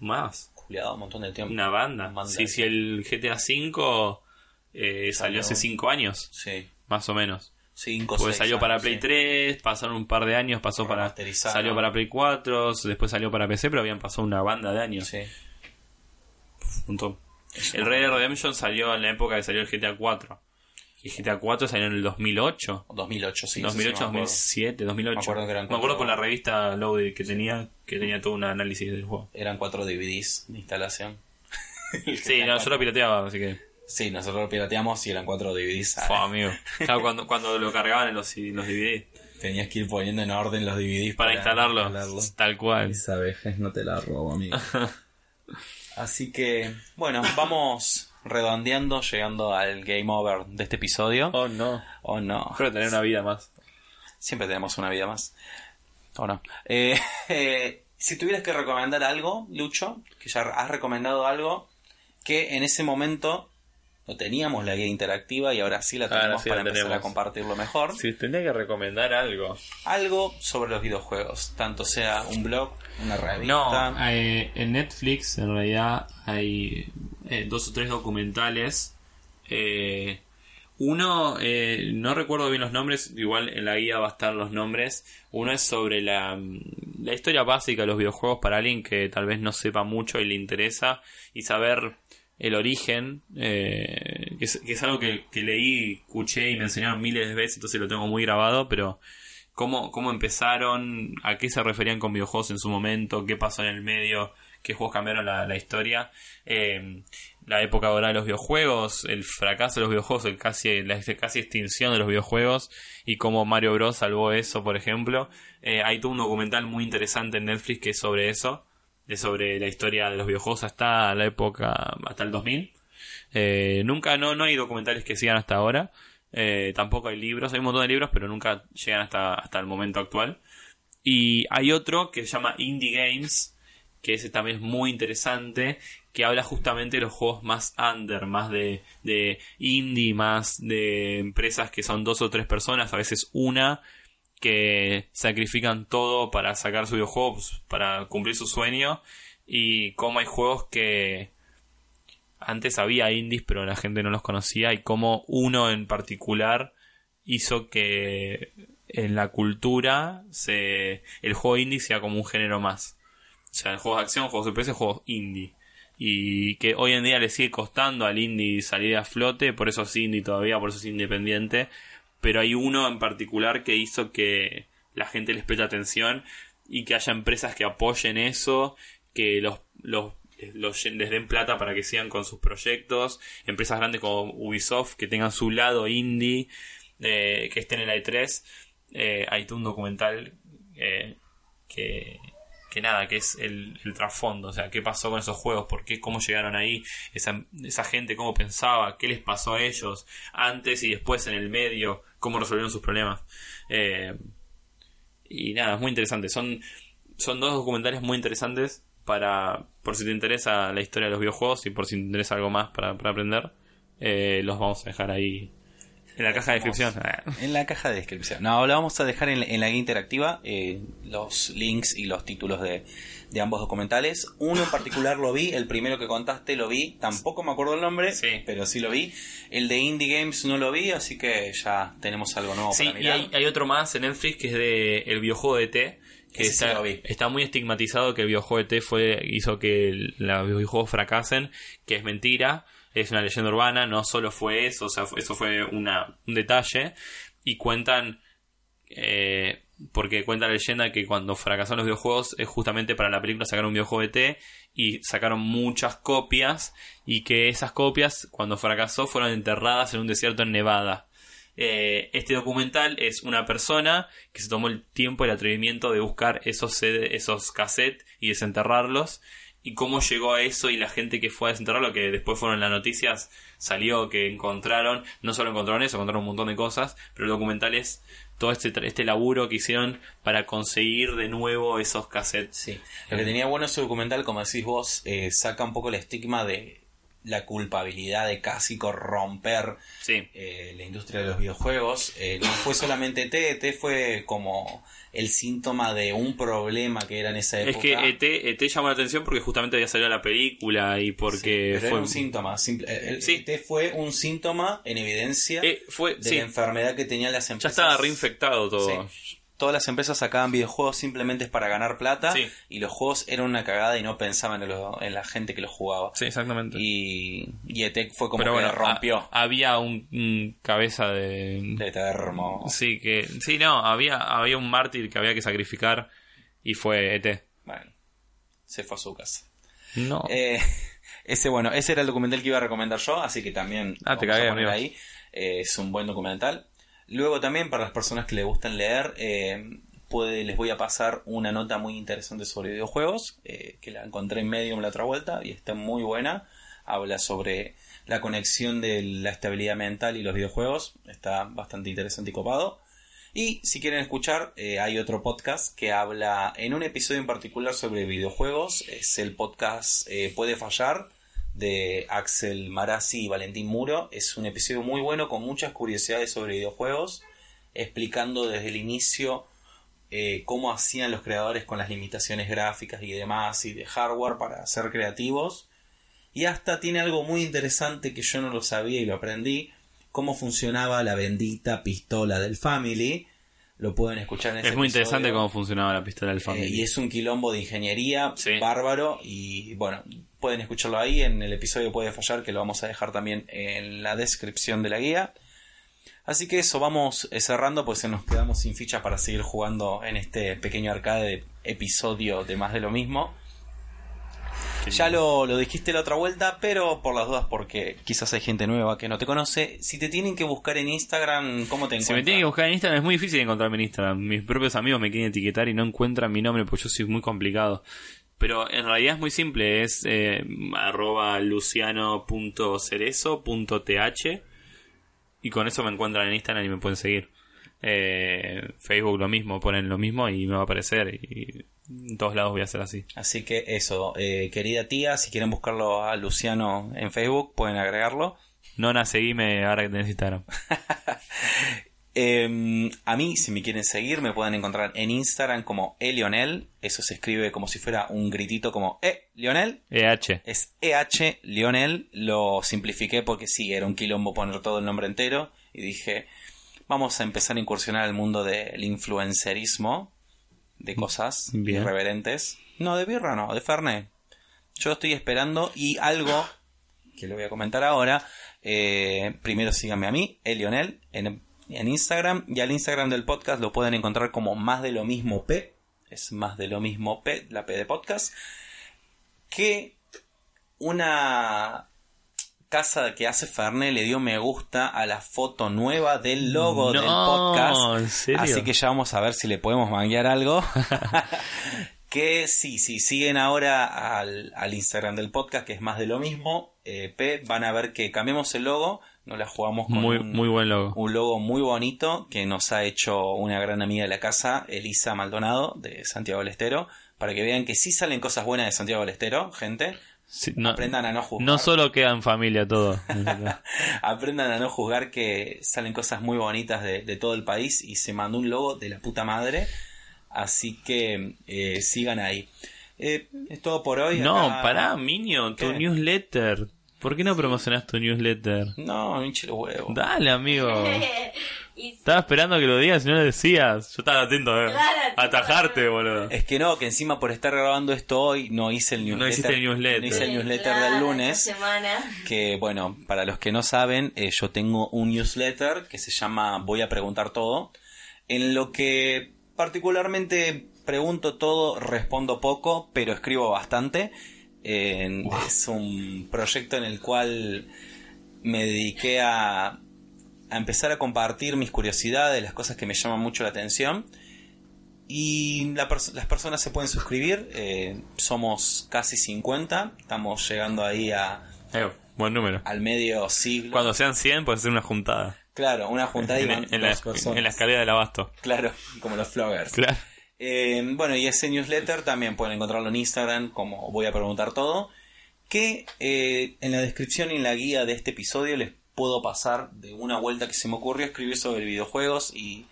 Más. Juliado, un montón de tiempo. Una banda. Banda Sí, de sí, el GTA V eh, salió hace 5 años, Sí, más o menos. 5 Porque salió para Play 3, pasaron un par de años, pasó para. Salió para Play 4, después salió para PC, pero habían pasado una banda de años. Sí. Un montón. El Red Dead Redemption salió en la época que salió el GTA 4. Y GTA 4 salió en el 2008. 2008, sí. 2008, sí, sí, me acuerdo. 2007, 2008. Me acuerdo que eran Me acuerdo con la revista Loaded que tenía, que tenía todo un análisis del juego. Eran cuatro DVDs de instalación. Sí, no, yo lo pirateaba, así que. Sí, nosotros lo pirateamos y eran cuatro DVDs. Fue amigo. Claro, cuando, cuando lo cargaban en los, los DVD. Tenías que ir poniendo en orden los DVDs Para instalarlo. Tal cual. Esa vejez no te la robo, amigo. Así que, bueno, vamos redondeando, llegando al game over de este episodio. Oh no. Oh no, Espero tener una vida más. siempre tenemos una vida más. ¿O no? Eh, eh, si tuvieras que recomendar algo, Lucho, que ya has recomendado algo, que en ese momento no teníamos la guía interactiva y ahora sí la Ahora tenemos sí para la empezar a compartirlo mejor. Si tendría que recomendar algo. Algo sobre los videojuegos, tanto sea un blog, una revista. No, eh, en Netflix en realidad hay eh, dos o tres documentales. Eh, uno, eh, no recuerdo bien los nombres, igual en la guía va a estar los nombres. Uno es sobre la, mm, la historia básica de los videojuegos para alguien que tal vez no sepa mucho y le interesa y saber el origen, eh, que, es, algo que, que leí, escuché y me enseñaron miles de veces, entonces lo tengo muy grabado, pero cómo, cómo empezaron, a qué se referían con videojuegos en su momento, qué pasó en el medio, qué juegos cambiaron la, la historia, eh, la época dorada de los videojuegos, el fracaso de los videojuegos, el casi, la casi extinción de los videojuegos y cómo Mario Bros salvó eso, por ejemplo. Eh, hay todo un documental muy interesante en Netflix que es sobre eso, de sobre la historia de los videojuegos hasta la época, hasta el 2000. Eh, nunca, no, no hay documentales que sigan hasta ahora. Eh, tampoco hay libros, hay un montón de libros, pero nunca llegan hasta, hasta el momento actual. Y hay otro que se llama Indie Games, que ese también es muy interesante, que habla justamente de los juegos más under, más de, indie, más de empresas que son dos o tres personas, a veces una, que sacrifican todo para sacar su videojuego, pues, para cumplir su sueño, y cómo hay juegos que antes había indies, pero la gente no los conocía, y cómo uno en particular hizo que en la cultura se, el juego indie sea como un género más. O sea, juegos de acción, juegos de PC, juegos indie. Y que hoy en día le sigue costando al indie salir a flote, por eso es indie todavía, por eso es independiente. Pero hay uno en particular que hizo que la gente les preste atención y que haya empresas que apoyen eso, que los, los, los- les den plata para que sigan con sus proyectos, empresas grandes como Ubisoft que tengan su lado indie, eh, que estén en la E3. Eh, hay un documental eh, que, que nada, que es el, trasfondo, o sea, qué pasó con esos juegos, por qué, cómo llegaron ahí, esa, esa gente, cómo pensaba, qué les pasó a ellos antes y después en el medio, cómo resolvieron sus problemas. Eh, y nada, es muy interesante. Son, son dos documentales muy interesantes para, por si te interesa la historia de los videojuegos y por si te interesa algo más para, para aprender, eh, los vamos a dejar ahí En la caja de descripción. En la caja de descripción. No, lo vamos a dejar en, en la guía interactiva eh, los links y los títulos de, de ambos documentales. Uno en particular lo vi, el primero que contaste lo vi, tampoco me acuerdo el nombre, Sí. pero sí lo vi. El de Indie Games no lo vi, así que ya tenemos algo nuevo Sí, para y mirar. hay, hay otro más en Netflix que es de el videojuego de T. Que Ese sí está, lo vi. está muy estigmatizado que el videojuego de T fue, hizo que el- los videojuegos fracasen, que es mentira, es una leyenda urbana, no solo fue eso, o sea, eso fue una, un detalle, y cuentan, eh, porque cuenta la leyenda que cuando fracasaron los videojuegos es justamente para la película sacaron un videojuego de T y sacaron muchas copias y que esas copias cuando fracasó fueron enterradas en un desierto en Nevada. Eh, este documental es una persona que se tomó el tiempo y el atrevimiento de buscar esos, esos cassettes y desenterrarlos. Y cómo llegó a eso y la gente que fue a desenterrarlo, que después fueron las noticias, salió que encontraron, no solo encontraron eso, encontraron un montón de cosas, pero el documental es todo este, este laburo que hicieron para conseguir de nuevo esos cassettes. Sí. Lo que tenía bueno ese documental, como decís vos, eh, saca un poco el estigma de la culpabilidad de casi corromper Sí. eh, la industria de los videojuegos. Eh, no fue solamente T, T fue como el síntoma de un problema que era en esa época. Es que ET, ET llamó la atención porque justamente había salido la película y porque Pero fue... era un síntoma. simple- eh, el- Sí. ET fue un síntoma en evidencia Eh, fue, de sí, la enfermedad que tenían las ya empresas. estaba reinfectado todo. Todas las empresas sacaban videojuegos simplemente para ganar plata Sí. y los juegos eran una cagada y no pensaban en, lo- en la gente que los jugaba. Sí, exactamente. Y, y ET fue como Pero que bueno, rompió a- había un, un cabeza de... de termo. Sí, que... Sí, no, había, había un mártir que había que sacrificar y fue ET. Bueno, se fue a su casa. No. Eh, ese, bueno, ese era el documental que iba a recomendar yo, así que también Ah, te cagué, ahí. Eh, es un buen documental. Luego también para las personas que le gustan leer, eh, les voy a pasar una nota muy interesante sobre videojuegos, eh, que la encontré en Medium la otra vuelta y está muy buena. Habla sobre la conexión de la estabilidad mental y los videojuegos. Está bastante interesante y copado. Y si quieren escuchar, eh, hay otro podcast que habla en un episodio en particular sobre videojuegos. Es el podcast Puede Fallar de Axel Marazzi y Valentín Muro. Es un episodio muy bueno con muchas curiosidades sobre videojuegos, explicando desde el inicio eh, cómo hacían los creadores con las limitaciones gráficas y demás y de hardware para ser creativos. Y hasta tiene algo muy interesante que yo no lo sabía y lo aprendí, cómo funcionaba la bendita pistola del Family. Lo pueden escuchar en ese es muy interesante cómo funcionaba la pistola del Eh, Family. y es un quilombo de ingeniería Sí. bárbaro y bueno, pueden escucharlo ahí en el episodio Puede Fallar que lo vamos a dejar también en la descripción de la guía. Así que eso, vamos eh, cerrando, pues nos quedamos sin fichas para seguir jugando en este pequeño arcade de episodio de más de lo mismo. Ya lo, lo dijiste la otra vuelta, pero por las dudas, porque quizás hay gente nueva que no te conoce. Si te tienen que buscar en Instagram, ¿cómo te Si encuentran? me tienen que buscar en Instagram es muy difícil encontrarme en Instagram. Mis propios amigos me quieren etiquetar y no encuentran mi nombre porque yo soy muy complicado. Pero en realidad es muy simple, es eh, arroba luciano.cerezo.th y con eso me encuentran en Instagram y me pueden seguir. Eh, Facebook lo mismo, ponen lo mismo y me va a aparecer y en todos lados voy a hacer así. Así que eso, eh, querida tía, si quieren buscarlo a Luciano en Facebook, pueden agregarlo. Nona, seguime ahora que tenés Instagram. Eh, a mí, si me quieren seguir, me pueden encontrar en Instagram como elionel. Eso se escribe como si fuera un gritito como E, Lionel. EH. Es EH Lionel. Lo simplifiqué porque sí, era un quilombo poner todo el nombre entero. Y dije, vamos a empezar a incursionar al mundo del influencerismo. De cosas Bien. irreverentes. No, de birra no, de Fernet. Yo estoy esperando y algo que le voy a comentar ahora. eh, primero síganme a mí, Elionel, en, en Instagram. Y al Instagram del podcast lo pueden encontrar como más de lo mismo P. Es más de lo mismo P, la P de podcast. Que una casa que hace Fernet le dio me gusta a la foto nueva del logo del podcast. ¿en serio? Así que ya vamos a ver si le podemos manguear algo. que sí, sí, siguen ahora al, al Instagram del podcast, que es más de lo mismo. eh, P, van a ver que cambiamos el logo. Nos la jugamos con muy, un, muy buen logo. un logo muy bonito que nos ha hecho una gran amiga de la casa, Elisa Maldonado, de Santiago del Estero. Para que vean que sí salen cosas buenas de Santiago del Estero, gente. Sí, no, Aprendan a no juzgar. no solo queda en familia todo. Aprendan a no juzgar que salen cosas muy bonitas de, de todo el país y se mandó un logo de la puta madre. Así que eh, sigan ahí. Eh, es todo por hoy. no, Acá- pará, Minio, tu newsletter. ¿Por qué no promocionas tu newsletter? No, hinche los huevos. Dale, amigo. Y Estaba esperando que lo digas y no lo decías. Yo estaba atento a, Claro, a atajarte, boludo. Es que no, que encima por estar grabando esto hoy no hice el newsletter. hiciste el newsletter. No hice el newsletter claro, del lunes. Que bueno, para los que no saben, eh, yo tengo un newsletter que se llama Voy a preguntar todo, en lo que particularmente pregunto todo, respondo poco, pero escribo bastante. Eh, Es un proyecto en el cual me dediqué a, a empezar a compartir mis curiosidades, las cosas que me llaman mucho la atención. Y la pers- las personas se pueden suscribir, eh, somos casi 50, estamos llegando ahí a, Eh, buen número. al medio siglo. Cuando sean 100, puedes hacer una juntada. Claro, una juntada y En, en la, dos personas. en la escalera del abasto. Claro, como los floggers. Claro. Eh, bueno, y ese newsletter también pueden encontrarlo en Instagram, como voy a preguntar todo. Que en la descripción y en la guía de este episodio les puedo pasar de una vuelta que se me ocurrió escribir sobre videojuegos y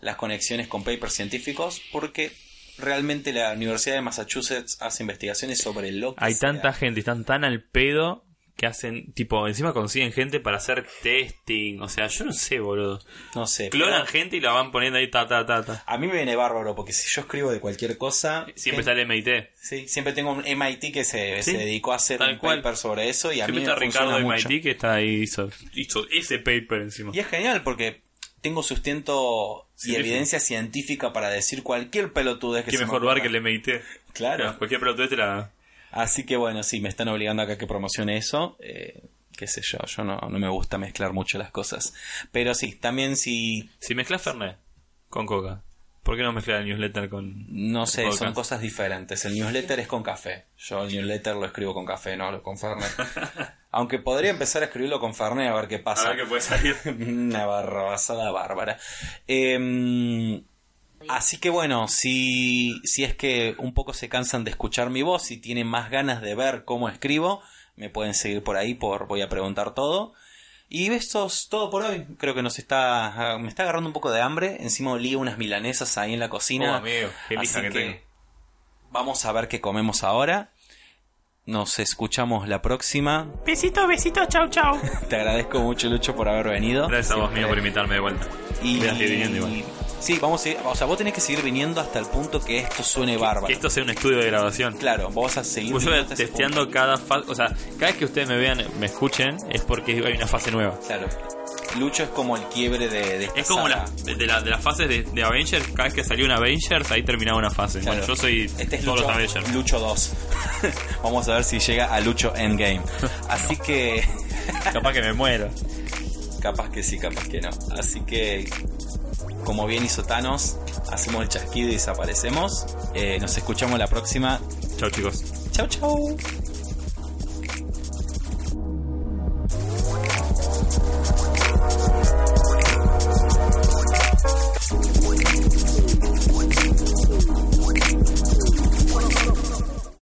las conexiones con papers científicos, porque realmente la Universidad de Massachusetts hace investigaciones sobre lo que Hay sea. tanta gente, están tan al pedo que hacen, tipo, encima consiguen gente para hacer testing. O sea, yo no sé, boludo. No sé. Clonan pero gente y la van poniendo ahí, ta, ta, ta, ta. A mí me viene bárbaro, porque si yo escribo de cualquier cosa... Siempre gente- sale MIT. Sí, siempre tengo un MIT que se, Sí, se dedicó a hacer tal un cual. paper sobre eso y a Siempre mí está me Ricardo funciona de. MIT que está ahí, hizo, hizo ese paper encima. Y es genial porque tengo sustento y Científico. evidencia científica para decir cualquier pelotudez que Qué se me mejor lugar que el MIT. Claro. Cualquier pelotudez te la... Así que bueno, sí, me están obligando acá que promocione eso. Eh, qué sé yo, yo no, no me gusta mezclar mucho las cosas. Pero sí, también si, Si mezclas Fernet con Coca, ¿por qué no mezclar el newsletter con... no sé, Podcast. son cosas diferentes. El newsletter es con café. Yo el newsletter lo escribo con café, no con Fernet. Aunque podría empezar a escribirlo con Fernet a ver qué pasa. A ver qué puede salir. Una barrabasada bárbara. Eh, así que bueno, si, si es que un poco se cansan de escuchar mi voz y tienen más ganas de ver cómo escribo, me pueden seguir por ahí por Voy a preguntar todo. Y esto es todo por hoy. Creo que nos está. Me está agarrando un poco de hambre. Encima olí unas milanesas ahí en la cocina. Oh, amigo, qué Así que que tengo. Vamos a ver qué comemos ahora. Nos escuchamos la próxima. Besito, besito, chau, chau. Te agradezco mucho, Lucho, por haber venido. Gracias a vos, mío, por invitarme de vuelta. y Sí, vamos a seguir, o sea, vos tenés que seguir viniendo hasta el punto que esto suene bárbaro. Que esto sea un estudio de grabación. Claro, vos vas a seguir Pues yo voy testeando cada fase, o sea, cada vez que ustedes me vean, me escuchen, es porque hay una fase nueva. Claro. Lucho es como el quiebre de, de esta Es como la, de, la, de las fases de, de Avengers, cada vez que salió un Avengers, ahí terminaba una fase. Claro. Bueno, yo soy Este es todos Lucho, los Avengers. Lucho 2. Vamos a ver si llega a Lucho Endgame. Así que. Capaz que me muero. capaz que sí, capaz que no. Así que como bien hizo Thanos, hacemos el chasquido y desaparecemos. Eh, nos escuchamos la próxima. Chao chicos. Chao chao.